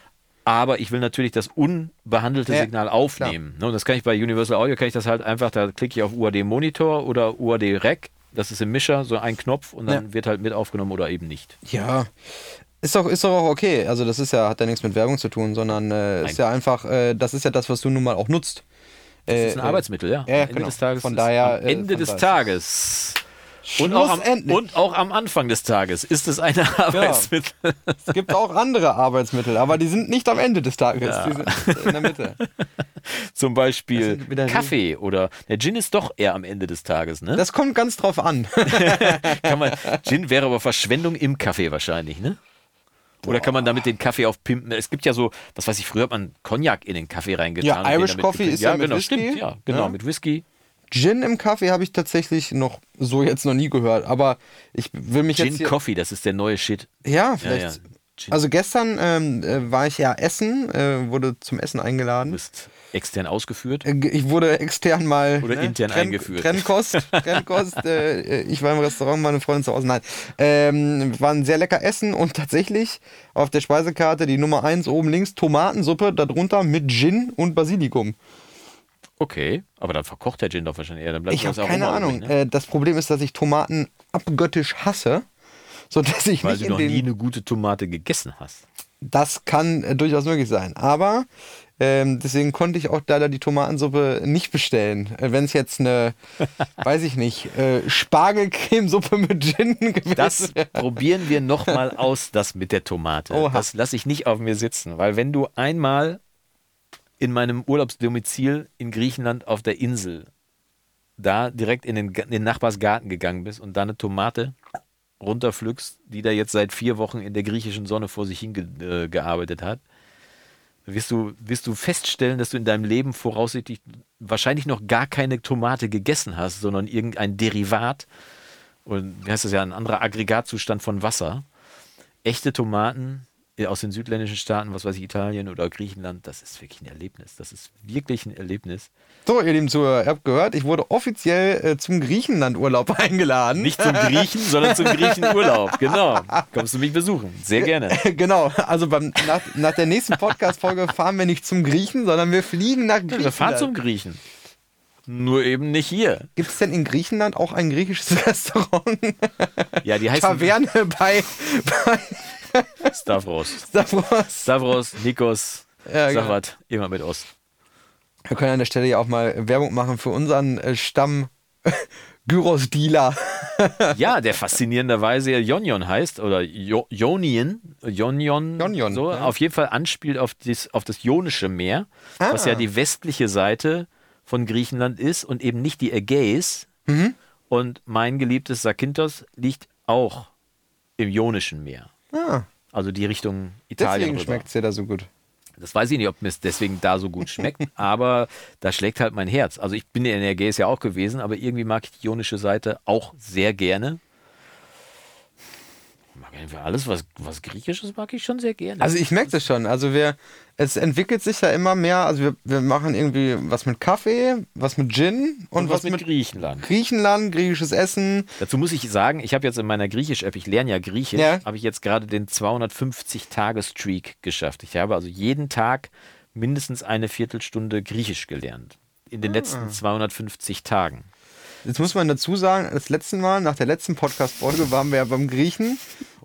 aber ich will natürlich das unbehandelte Ja, Signal aufnehmen. Ne, Und das kann ich bei Universal Audio, kann ich das halt einfach, da klicke ich auf UAD Monitor oder UAD Rec, das ist im Mischer, so ein Knopf und dann Ja. wird halt mit aufgenommen oder eben nicht. Ja. Ist doch, ist doch auch okay. Also das ist ja, hat ja nichts mit Werbung zu tun, sondern äh, ist ja einfach, äh, das ist ja das, was du nun mal auch nutzt. Das Äh, ist ein äh, Arbeitsmittel, ja. ja, am Ende genau. des Tages. Von daher, am Ende äh, von des daher- Tages. Und auch, am, und auch am Anfang des Tages ist es ein Arbeitsmittel. Es gibt auch andere Arbeitsmittel, aber die sind nicht am Ende des Tages. Ja. Die sind in der Mitte. Zum Beispiel die- Kaffee oder der Gin ist doch eher am Ende des Tages, ne? Das kommt ganz drauf an. Kann man, Gin wäre aber Verschwendung im Kaffee wahrscheinlich, ne? Oder kann man damit den Kaffee aufpimpen? Es gibt ja so, was weiß ich, früher hat man Cognac in den Kaffee reingetan. Ja, Irish Coffee ist ja mit genau, Whisky, stimmt, ja, genau, ne? mit Whisky. Gin im Kaffee habe ich tatsächlich noch so jetzt noch nie gehört, aber ich will mich Gin jetzt hier, Coffee, das ist der neue Shit. Ja, vielleicht. ja. Gin. Also gestern ähm, äh, war ich ja essen, äh, wurde zum Essen eingeladen. bist extern ausgeführt. Äh, Ich wurde extern mal Oder intern eingeführt. Trennkost, Trennkost. äh, ich war im Restaurant, meine Freundin zu Hause. Nein, ähm, waren sehr lecker essen und tatsächlich auf der Speisekarte die Nummer 1 oben links Tomatensuppe, darunter mit Gin und Basilikum. Okay, aber dann verkocht der Gin doch wahrscheinlich eher. Dann bleibt Ich habe keine Ahnung. ne? Äh, das Problem ist, dass ich Tomaten abgöttisch hasse, sodass ich Weil nicht du in noch nie eine gute Tomate gegessen hast. Das kann äh, durchaus möglich sein. Aber ähm, deswegen konnte ich auch leider die Tomatensuppe nicht bestellen. Äh, Wenn es jetzt eine, weiß ich nicht, äh, Spargelcremesuppe mit Gin gewesen Das wäre. probieren wir nochmal aus, das mit der Tomate. Oha. Das lasse ich nicht auf mir sitzen, weil wenn du einmal in meinem Urlaubsdomizil in Griechenland auf der Insel da direkt in den, in den Nachbarsgarten gegangen bist und da eine Tomate runterpflückst, die da jetzt seit vier Wochen in der griechischen Sonne vor sich hingearbeitet äh, hat, wirst du, wirst du feststellen, dass du in deinem Leben voraussichtlich wahrscheinlich noch gar keine Tomate gegessen hast, sondern irgendein Derivat und wie heißt das ja, ein anderer Aggregatzustand von Wasser. Echte Tomaten aus den südländischen Staaten, was weiß ich, Italien oder Griechenland, das ist wirklich ein Erlebnis. Das ist wirklich ein Erlebnis. So, ihr lieben Zuhörer, ihr habt gehört, ich wurde offiziell äh, zum Griechenland-Urlaub eingeladen. Nicht zum Griechen, sondern zum Griechenurlaub. Genau. Kommst du mich besuchen? Sehr gerne. genau, also beim, nach, nach der nächsten Podcast-Folge fahren wir nicht zum Griechen, sondern wir fliegen nach Griechenland. Wir fahren zum Griechen. Nur eben nicht hier. Gibt es denn in Griechenland auch ein griechisches Restaurant? Ja, die heißen Taverne bei, bei Stavros. Stavros. Stavros, Nikos, Ja, sag genau. was, immer mit Ost. Wir können an der Stelle ja auch mal Werbung machen für unseren äh, Stamm Gyros-Dealer. Ja, der faszinierenderweise ja Jonion heißt oder jo Jonien, Jonion, Jonion, so, ja. auf jeden Fall anspielt auf, dies, auf das Ionische Meer, was Ah. ja die westliche Seite von Griechenland ist und eben nicht die Ägäis. Mhm. Und mein geliebtes Zakynthos liegt auch im Ionischen Meer. Ah, Also die Richtung Italien. deswegen schmeckt es dir da so gut. Das weiß ich nicht, ob mir es deswegen da so gut schmeckt, aber da schlägt halt mein Herz. Also ich bin in der Ägäis ja auch gewesen, aber irgendwie mag ich die ionische Seite auch sehr gerne. Alles, was, was Griechisches mag ich schon sehr gerne. Also ich merke das schon. Also wir, es entwickelt sich ja immer mehr. Also wir, wir machen irgendwie was mit Kaffee, was mit Gin und, und was mit Griechenland. Griechenland, griechisches Essen. Dazu muss ich sagen, ich habe jetzt in meiner Griechisch-App, ich lerne ja Griechisch, Ja. habe ich jetzt gerade den 250-Tage-Streak geschafft. Ich habe also jeden Tag mindestens eine Viertelstunde Griechisch gelernt. In den letzten 250 Tagen. Jetzt muss man dazu sagen, das letzte Mal, nach der letzten Podcast-Folge, waren wir ja beim Griechen.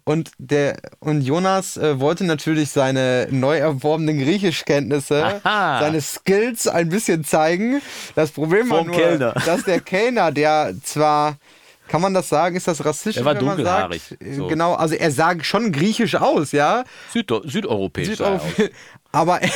Und, der, und Jonas äh, wollte natürlich seine neu erworbenen Griechischkenntnisse, Aha. seine Skills ein bisschen zeigen. Das Problem war Vorm nur, Kellner. dass der Kellner, der zwar, kann man das sagen, ist das rassistisch, Der war wenn man dunkelhaarig, sagt? Äh, so. Genau, also er sah schon griechisch aus, ja. Süd Südeuropäisch. er. Südeuropa- Aber äh,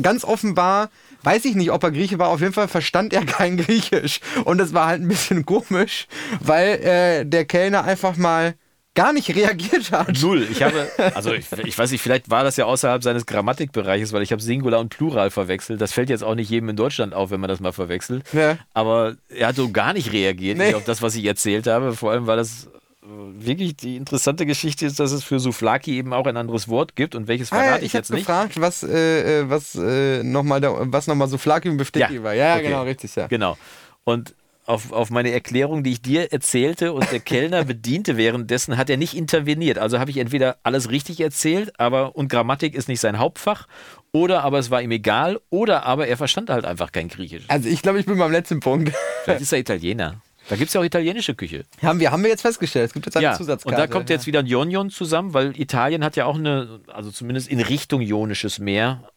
ganz offenbar, weiß ich nicht, ob er Grieche war, auf jeden Fall verstand er kein Griechisch. Und das war halt ein bisschen komisch, weil äh, der Kellner einfach mal gar nicht reagiert hat. Null. Ich habe, also ich, ich weiß nicht, vielleicht war das ja außerhalb seines Grammatikbereiches, weil ich habe Singular und Plural verwechselt. Das fällt jetzt auch nicht jedem in Deutschland auf, wenn man das mal verwechselt. Ja. Aber er hat so gar nicht reagiert Nee. auf das, was ich erzählt habe. Vor allem, weil das äh, wirklich die interessante Geschichte ist, dass es für Souflaki eben auch ein anderes Wort gibt und welches Ah, ja, verrate ich ich habe jetzt nicht. gefragt, was, äh, äh, was äh, nochmal was noch mal so Flaki und war. Ja, ja, okay. genau, richtig, ja. Genau. Und auf, auf meine Erklärung, die ich dir erzählte und der Kellner bediente währenddessen, hat er nicht interveniert. Also habe ich entweder alles richtig erzählt, aber und Grammatik ist nicht sein Hauptfach, oder aber es war ihm egal, oder aber er verstand halt einfach kein Griechisch. Also ich glaube, ich bin beim letzten Punkt. Vielleicht ist er Italiener. Da gibt es ja auch italienische Küche. haben, wir, haben wir jetzt festgestellt, es gibt jetzt eine Ja, Zusatzkarte. und da kommt jetzt wieder ein Jonion zusammen, weil Italien hat ja auch eine, also zumindest in Richtung Ionisches Meer,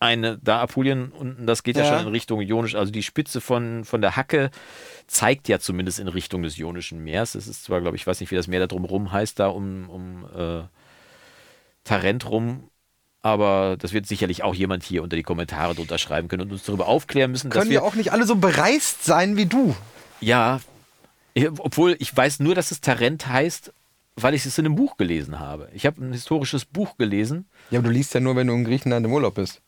eine, da Apulien unten, das geht ja, Ja. schon in Richtung Ionisch, also die Spitze von, von der Hacke zeigt ja zumindest in Richtung des Ionischen Meers. Das ist zwar, glaube ich, weiß nicht, wie das Meer da drumherum heißt, da um, um äh, Tarent rum, aber das wird sicherlich auch jemand hier unter die Kommentare drunter schreiben können und uns darüber aufklären müssen, Können wir ja auch nicht alle so bereist sein wie du. ja, ich- obwohl ich weiß nur, dass es Tarent heißt, weil ich es in einem Buch gelesen habe. Ich habe ein historisches Buch gelesen. Ja, aber du liest ja nur, wenn du in Griechenland im Urlaub bist.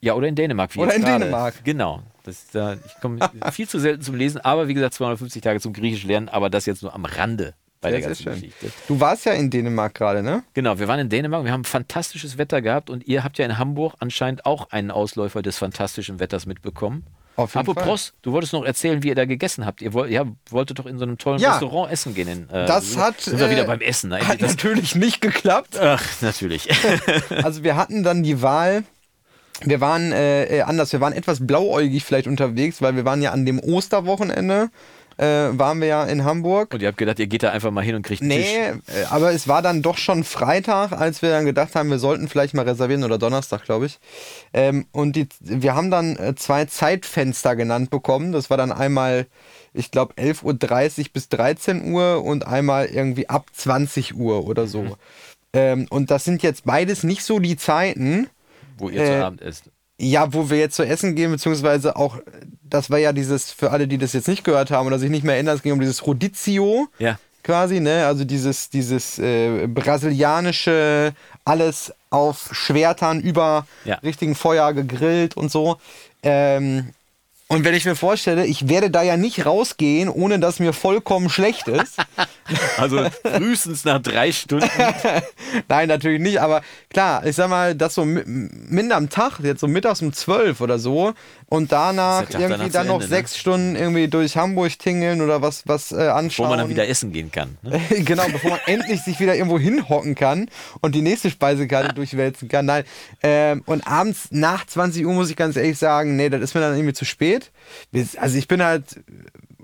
Ja, oder in Dänemark. Wie Oder in gerade. Dänemark. Genau. Das ist, äh, ich komme viel zu selten zum Lesen, aber wie gesagt, 250 Tage zum Griechisch lernen, aber das jetzt nur am Rande bei der Sehr, ganzen sehr schön. Geschichte. Du warst ja in Dänemark gerade, ne? Genau, wir waren in Dänemark, wir haben fantastisches Wetter gehabt und ihr habt ja in Hamburg anscheinend auch einen Ausläufer des fantastischen Wetters mitbekommen. Auf jeden Apropos, du wolltest noch erzählen, wie ihr da gegessen habt. Ihr wollt, ja, wolltet doch in so einem tollen Ja. Restaurant essen gehen. In, äh, Das hat, Sind wir äh, wieder beim Essen. Ne? Hat Das, natürlich nicht geklappt. ach, natürlich. Also wir hatten dann die Wahl. Wir waren äh, äh, anders, wir waren etwas blauäugig vielleicht unterwegs, weil wir waren ja an dem Osterwochenende, äh, waren wir ja in Hamburg. Und ihr habt gedacht, ihr geht da einfach mal hin und kriegt einen Tisch. Nee, äh, aber es war dann doch schon Freitag, als wir dann gedacht haben, wir sollten vielleicht mal reservieren oder Donnerstag, glaube ich. Ähm, und die, wir haben dann äh, zwei Zeitfenster genannt bekommen. Das war dann einmal, ich glaube, 11.30 Uhr bis 13 Uhr und einmal irgendwie ab 20 Uhr oder so. Mhm. Ähm, und das sind jetzt beides nicht so die Zeiten, Wo ihr Äh, zu Abend esst. ja, wo wir jetzt zu essen gehen, beziehungsweise auch, das war ja dieses, für alle, die das jetzt nicht gehört haben oder sich nicht mehr erinnern, es ging um dieses Rodizio Ja. quasi, ne? Also dieses, dieses äh, brasilianische, alles auf Schwertern über Ja. richtigen Feuer gegrillt und so. Ähm, und wenn ich mir vorstelle, ich werde da ja nicht rausgehen, ohne dass mir vollkommen schlecht ist. Also frühestens nach drei Stunden. Nein, natürlich nicht, aber klar, ich sag mal, das so mi- minder am Tag, jetzt so mittags um 12 oder so und danach Tag irgendwie dann noch Ende, ne? sechs Stunden irgendwie durch Hamburg tingeln oder was, was äh, Wo anschauen. man dann wieder essen gehen kann. Ne? genau, bevor man endlich sich wieder irgendwo hinhocken kann und die nächste Speisekarte durchwälzen kann. Nein. Ähm, und abends nach 20 Uhr muss ich ganz ehrlich sagen, nee, das ist mir dann irgendwie zu spät. Also ich bin halt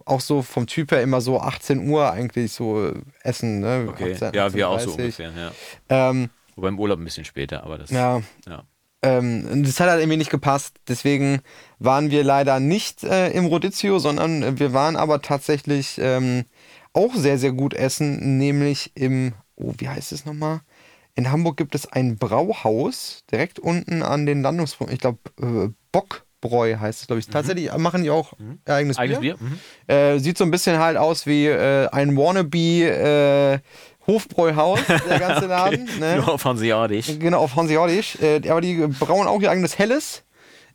auch so vom Typ her immer so 18 Uhr eigentlich so äh, essen. Ne? Okay. 18, Ja, wir auch so 18:30. ungefähr. Ja. Ähm, Wobei im Urlaub ein bisschen später, aber das. ja, ja. Ähm, das hat halt irgendwie nicht gepasst. Deswegen waren wir leider nicht äh, im Rodizio, sondern wir waren aber tatsächlich ähm, auch sehr, sehr gut essen, nämlich im, oh, wie heißt es nochmal? In Hamburg gibt es ein Brauhaus, direkt unten an den Landungspunkten. Ich glaube, äh, Bockbräu heißt es, glaube ich. Tatsächlich machen die auch ihr eigenes, Eigenes Bier. Bier? Mhm. Äh, sieht so ein bisschen halt aus wie äh, ein Wannabe äh, Hofbräuhaus, der ganze Laden. ne? Nur auf Hanseatisch. Genau, auf Hanseatisch. Äh, aber die brauen auch ihr eigenes Helles.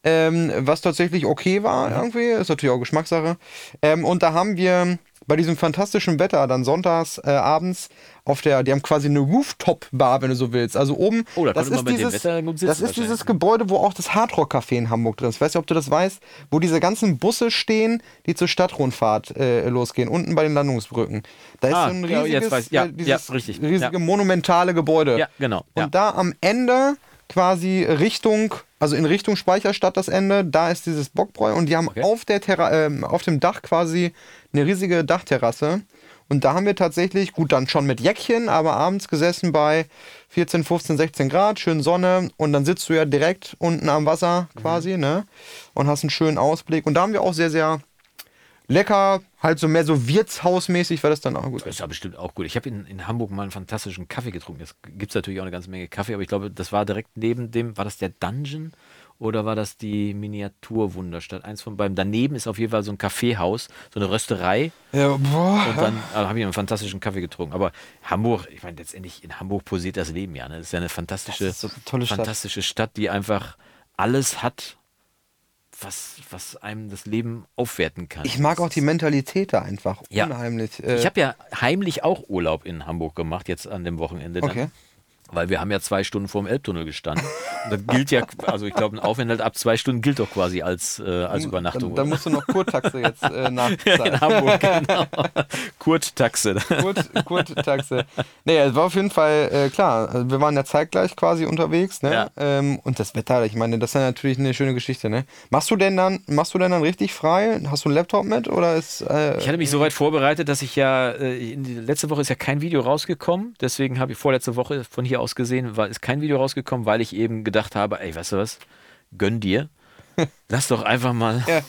Ähm, was tatsächlich okay war irgendwie. Ist natürlich auch Geschmackssache. Ähm, und da haben wir bei diesem fantastischen Wetter dann sonntags äh, abends auf der, die haben quasi eine Rooftop-Bar, wenn du so willst. Also oben, Oh, da das ist dieses, Wetter gut sitzen das ist dieses? Gebäude, wo auch das Hardrock-Café in Hamburg drin ist. Weißt du, ob du das weißt? Wo diese ganzen Busse stehen, die zur Stadtrundfahrt äh, losgehen, unten bei den Landungsbrücken. Da ist Ah, so ein ja, riesiges, weiß ich. Ja, äh, dieses ja, riesige Ja. monumentale Gebäude. Ja, genau. Und Ja. da am Ende quasi Richtung, also in Richtung Speicherstadt das Ende, da ist dieses Bockbräu und die haben Okay. auf, der Terra ähm, auf dem Dach quasi eine riesige Dachterrasse. Und da haben wir tatsächlich, gut, dann schon mit Jäckchen, aber abends gesessen bei 14, 15, 16 Grad, schön Sonne und dann sitzt du ja direkt unten am Wasser quasi, ne? Und hast einen schönen Ausblick. Und da haben wir auch sehr, sehr lecker, halt so mehr so wirtshausmäßig war das dann auch gut. Das ist ja bestimmt auch gut. Ich habe in, in Hamburg mal einen fantastischen Kaffee getrunken. Jetzt gibt es natürlich auch eine ganze Menge Kaffee, aber ich glaube, das war direkt neben dem, war das der Dungeon oder war das die Miniaturwunderstadt? Eins von beiden. Daneben ist auf jeden Fall so ein Kaffeehaus, so eine Rösterei. Ja, boah. Und dann äh, habe ich einen fantastischen Kaffee getrunken. Aber Hamburg, ich meine, letztendlich in Hamburg posiert das Leben ja. Ne? Das ist ja eine fantastische, so eine tolle Stadt. fantastische Stadt, die einfach alles hat, was, was einem das Leben aufwerten kann. Ich mag auch die Mentalität da einfach Ja. unheimlich. Äh, Ich habe ja heimlich auch Urlaub in Hamburg gemacht, jetzt an dem Wochenende. Dann, Okay. Weil wir haben ja zwei Stunden vor dem Elbtunnel gestanden. Und das gilt ja, also ich glaube, ein Aufenthalt ab zwei Stunden gilt doch quasi als, äh, als Übernachtung. Da, da oder? musst du noch Kurtaxe jetzt äh, ja, nachzahlen. in Hamburg, genau. Kurttaxe. Kurt, Kurtaxe. Nee, es war auf jeden Fall äh, klar. Also wir waren ja zeitgleich quasi unterwegs, ne? Ja. Ähm, und das Wetter, ich meine, das ist ja natürlich eine schöne Geschichte, ne? Machst du denn dann, machst du denn dann richtig frei? Hast du einen Laptop mit oder ist äh, Ich hatte mich so weit vorbereitet, dass ich ja, äh, letzte Woche ist ja kein Video rausgekommen. Deswegen habe ich vorletzte Woche von hier aus gesehen, war, ist kein Video rausgekommen, weil ich eben gedacht habe, ey, weißt du was, gönn dir. Lass doch einfach mal Ja.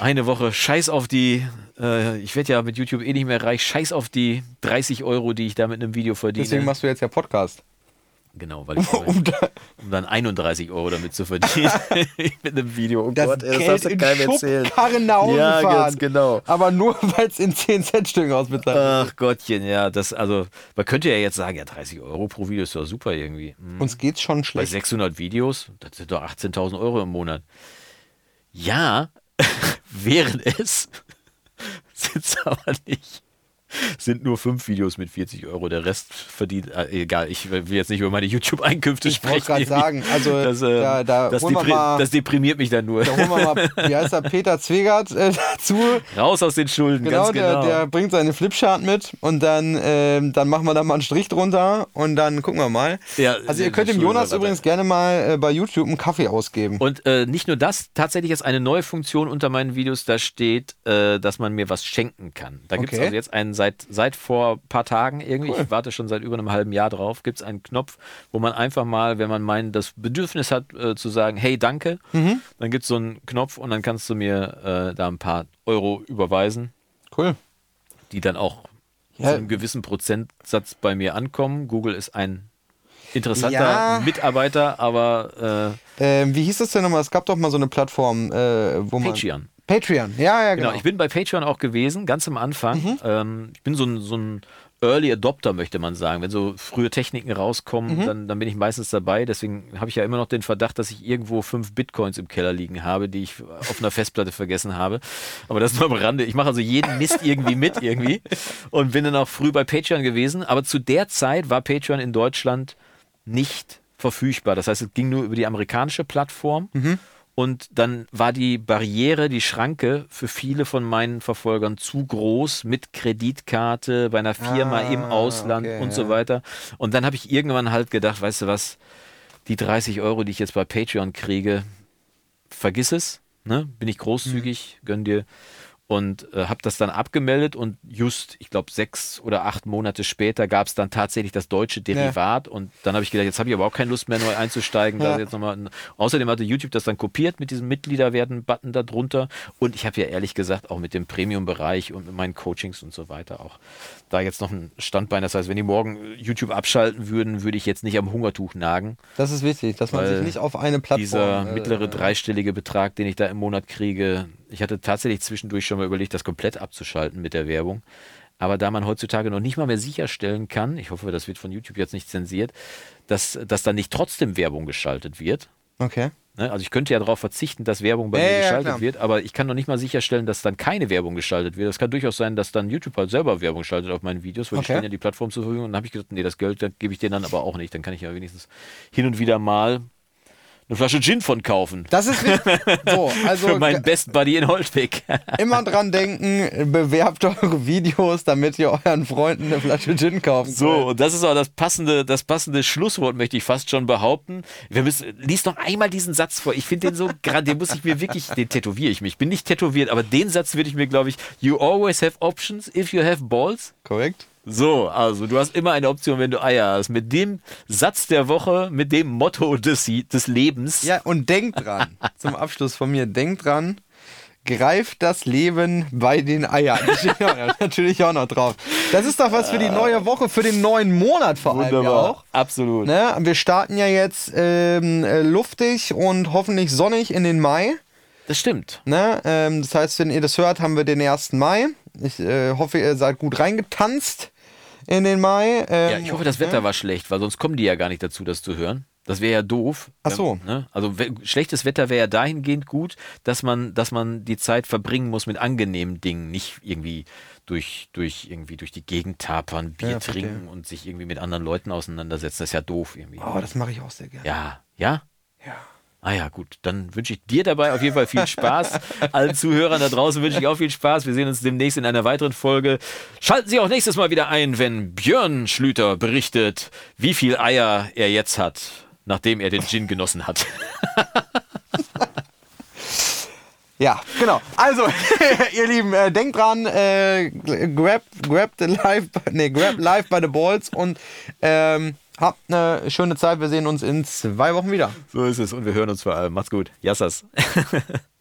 eine Woche Scheiß auf die, äh, ich werde ja mit YouTube eh nicht mehr reich, Scheiß auf die 30 Euro, die ich da mit einem Video verdiene. deswegen machst du jetzt ja Podcast. Genau, weil ich Um da, um dann 31 Euro damit zu verdienen mit einem Video. Oh das Gott, ey, das darfst du in keinem erzählen. Schubkarren nach Hause Ja, fahren. ganz genau. Aber nur, weil es in 10 Cent Stücken ausbezahlt wird. Ach Gottchen, ja, das, also, man könnte ja jetzt sagen, ja, 30 Euro pro Video ist doch super irgendwie. Hm. Uns geht's schon Bei schlecht. 600 Videos, das sind doch 18.000 Euro im Monat. Ja, wären es, sind es aber nicht. Sind nur fünf Videos mit 40 Euro. Der Rest verdient, äh, egal, ich will jetzt nicht über meine YouTube-Einkünfte Ich sprechen. wollte gerade sagen, also das, äh, da, da, das, holen wir depri mal, das deprimiert mich dann nur. da holen wir mal, wie heißt der, Peter Zwegert äh, dazu. Raus aus den Schulden, Genau, ganz genau. Der, der bringt seine Flipchart mit und dann, ähm, dann machen wir da mal einen Strich drunter und dann gucken wir mal. Ja, also ihr könnt dem Jonas übrigens gerne mal äh, bei YouTube einen Kaffee ausgeben. Und äh, nicht nur das, tatsächlich ist eine neue Funktion unter meinen Videos, da steht, äh, dass man mir was schenken kann. Da gibt es Okay. also jetzt einen seit, seit vor ein paar Tagen irgendwie, ich warte schon seit über einem halben Jahr drauf, gibt es einen Knopf, wo man einfach mal, wenn man meint, das Bedürfnis hat äh, zu sagen, hey, danke, Mhm. dann gibt es so einen Knopf und dann kannst du mir äh, da ein paar Euro überweisen, Cool. die dann auch Ja. zu einem gewissen Prozentsatz bei mir ankommen. Google ist ein interessanter Ja. Mitarbeiter, aber äh, Ähm, wie hieß das denn nochmal? Es gab doch mal so eine Plattform, äh, wo man. Patreon. Patreon, ja, ja, genau. Genau, ich bin bei Patreon auch gewesen, ganz am Anfang. Ähm, ich bin so ein, so ein Early Adopter, möchte man sagen. Wenn so frühe Techniken rauskommen, dann, dann bin ich meistens dabei. Deswegen habe ich ja immer noch den Verdacht, dass ich irgendwo fünf Bitcoins im Keller liegen habe, die ich auf einer Festplatte vergessen habe. Aber das nur am Rande. Ich mache also jeden Mist irgendwie mit irgendwie und bin dann auch früh bei Patreon gewesen. Aber zu der Zeit war Patreon in Deutschland nicht verfügbar. Das heißt, es ging nur über die amerikanische Plattform. Und dann war die Barriere, die Schranke für viele von meinen Verfolgern zu groß mit Kreditkarte bei einer Firma Ah, im Ausland okay, und so weiter. Und dann habe ich irgendwann halt gedacht, weißt du was, die 30 Euro, die ich jetzt bei Patreon kriege, vergiss es. Ne? Bin ich großzügig, Mhm. gönn dir. Und äh, habe das dann abgemeldet und just, ich glaube, sechs oder acht Monate später gab es dann tatsächlich das deutsche Derivat. Und dann habe ich gedacht, jetzt habe ich aber auch keine Lust mehr neu einzusteigen. Da Ja. jetzt noch mal außerdem hatte YouTube das dann kopiert mit diesem Mitglieder werden-Button da drunter. Und ich habe ja ehrlich gesagt auch mit dem Premium-Bereich und mit meinen Coachings und so weiter auch da jetzt noch ein Standbein. Das heißt, wenn die morgen YouTube abschalten würden, würde ich jetzt nicht am Hungertuch nagen. das ist wichtig, dass man sich nicht auf eine Plattform. Dieser äh, mittlere dreistellige Betrag, den ich da im Monat kriege, ich hatte tatsächlich zwischendurch schon mal überlegt, das komplett abzuschalten mit der Werbung. Aber da man heutzutage noch nicht mal mehr sicherstellen kann, ich hoffe, das wird von YouTube jetzt nicht zensiert, dass, dass dann nicht trotzdem Werbung geschaltet wird. Okay. Ne? Also ich könnte ja darauf verzichten, dass Werbung bei Ja, mir ja, geschaltet klar. wird, aber ich kann noch nicht mal sicherstellen, dass dann keine Werbung geschaltet wird. Es kann durchaus sein, dass dann YouTube halt selber Werbung schaltet auf meinen Videos, weil Okay. stellen ja die Plattform zur Verfügung. Und dann habe ich gesagt, nee, das Geld gebe ich denen dann aber auch nicht. Dann kann ich ja wenigstens hin und wieder mal eine Flasche Gin von kaufen. Das ist wichtig. So, also Für meinen Best Buddy in Holtwig. immer dran denken, bewerbt eure Videos, damit ihr euren Freunden eine Flasche Gin kaufen So, könnt. und das ist auch das passende, das passende Schlusswort, möchte ich fast schon behaupten. Wir müssen, lies noch einmal diesen Satz vor. Ich finde den so gerade, den muss ich mir wirklich, den tätowiere ich mich. Ich bin nicht tätowiert, aber den Satz würde ich mir, glaube ich, you always have options if you have balls. Korrekt? So, also du hast immer eine Option, wenn du Eier hast. Mit dem Satz der Woche, mit dem Motto des, des Lebens. Ja, und denkt dran, zum Abschluss von mir, denkt dran, greift das Leben bei den Eiern. Natürlich auch noch drauf. Das ist doch was für die neue Woche, für den neuen Monat vor allem ja auch. Absolut. Ne? Wir starten ja jetzt ähm, äh, luftig und hoffentlich sonnig in den Mai. Das stimmt. Ne? Ähm, das heißt, wenn ihr das hört, haben wir den 1. Mai. Ich äh, hoffe, ihr seid gut reingetanzt in den Mai. Ähm, Ja, ich hoffe, das Wetter war schlecht, weil sonst kommen die ja gar nicht dazu, das zu hören. Das wäre ja doof. Ach so. Ne? Also we- schlechtes Wetter wäre ja dahingehend gut, dass man, dass man die Zeit verbringen muss mit angenehmen Dingen, nicht irgendwie durch, durch, irgendwie durch die Gegend tapern, Bier Ja, trinken und sich irgendwie mit anderen Leuten auseinandersetzen. Das ist ja doof irgendwie. Oh, das mache ich auch sehr gerne. Ja, ja? Ja. Ah ja, gut. Dann wünsche ich dir dabei auf jeden Fall viel Spaß. Allen Zuhörern da draußen wünsche ich auch viel Spaß. Wir sehen uns demnächst in einer weiteren Folge. Schalten Sie auch nächstes Mal wieder ein, wenn Björn Schlüter berichtet, wie viel Eier er jetzt hat, nachdem er den Gin genossen hat. Ja, genau. Also, ihr Lieben, äh, denkt dran, äh, grab, grab, the life, nee, grab life by the balls und ähm, habt eine schöne Zeit. Wir sehen uns in zwei Wochen wieder. So ist es und wir hören uns vor allem. Macht's gut. Yassas.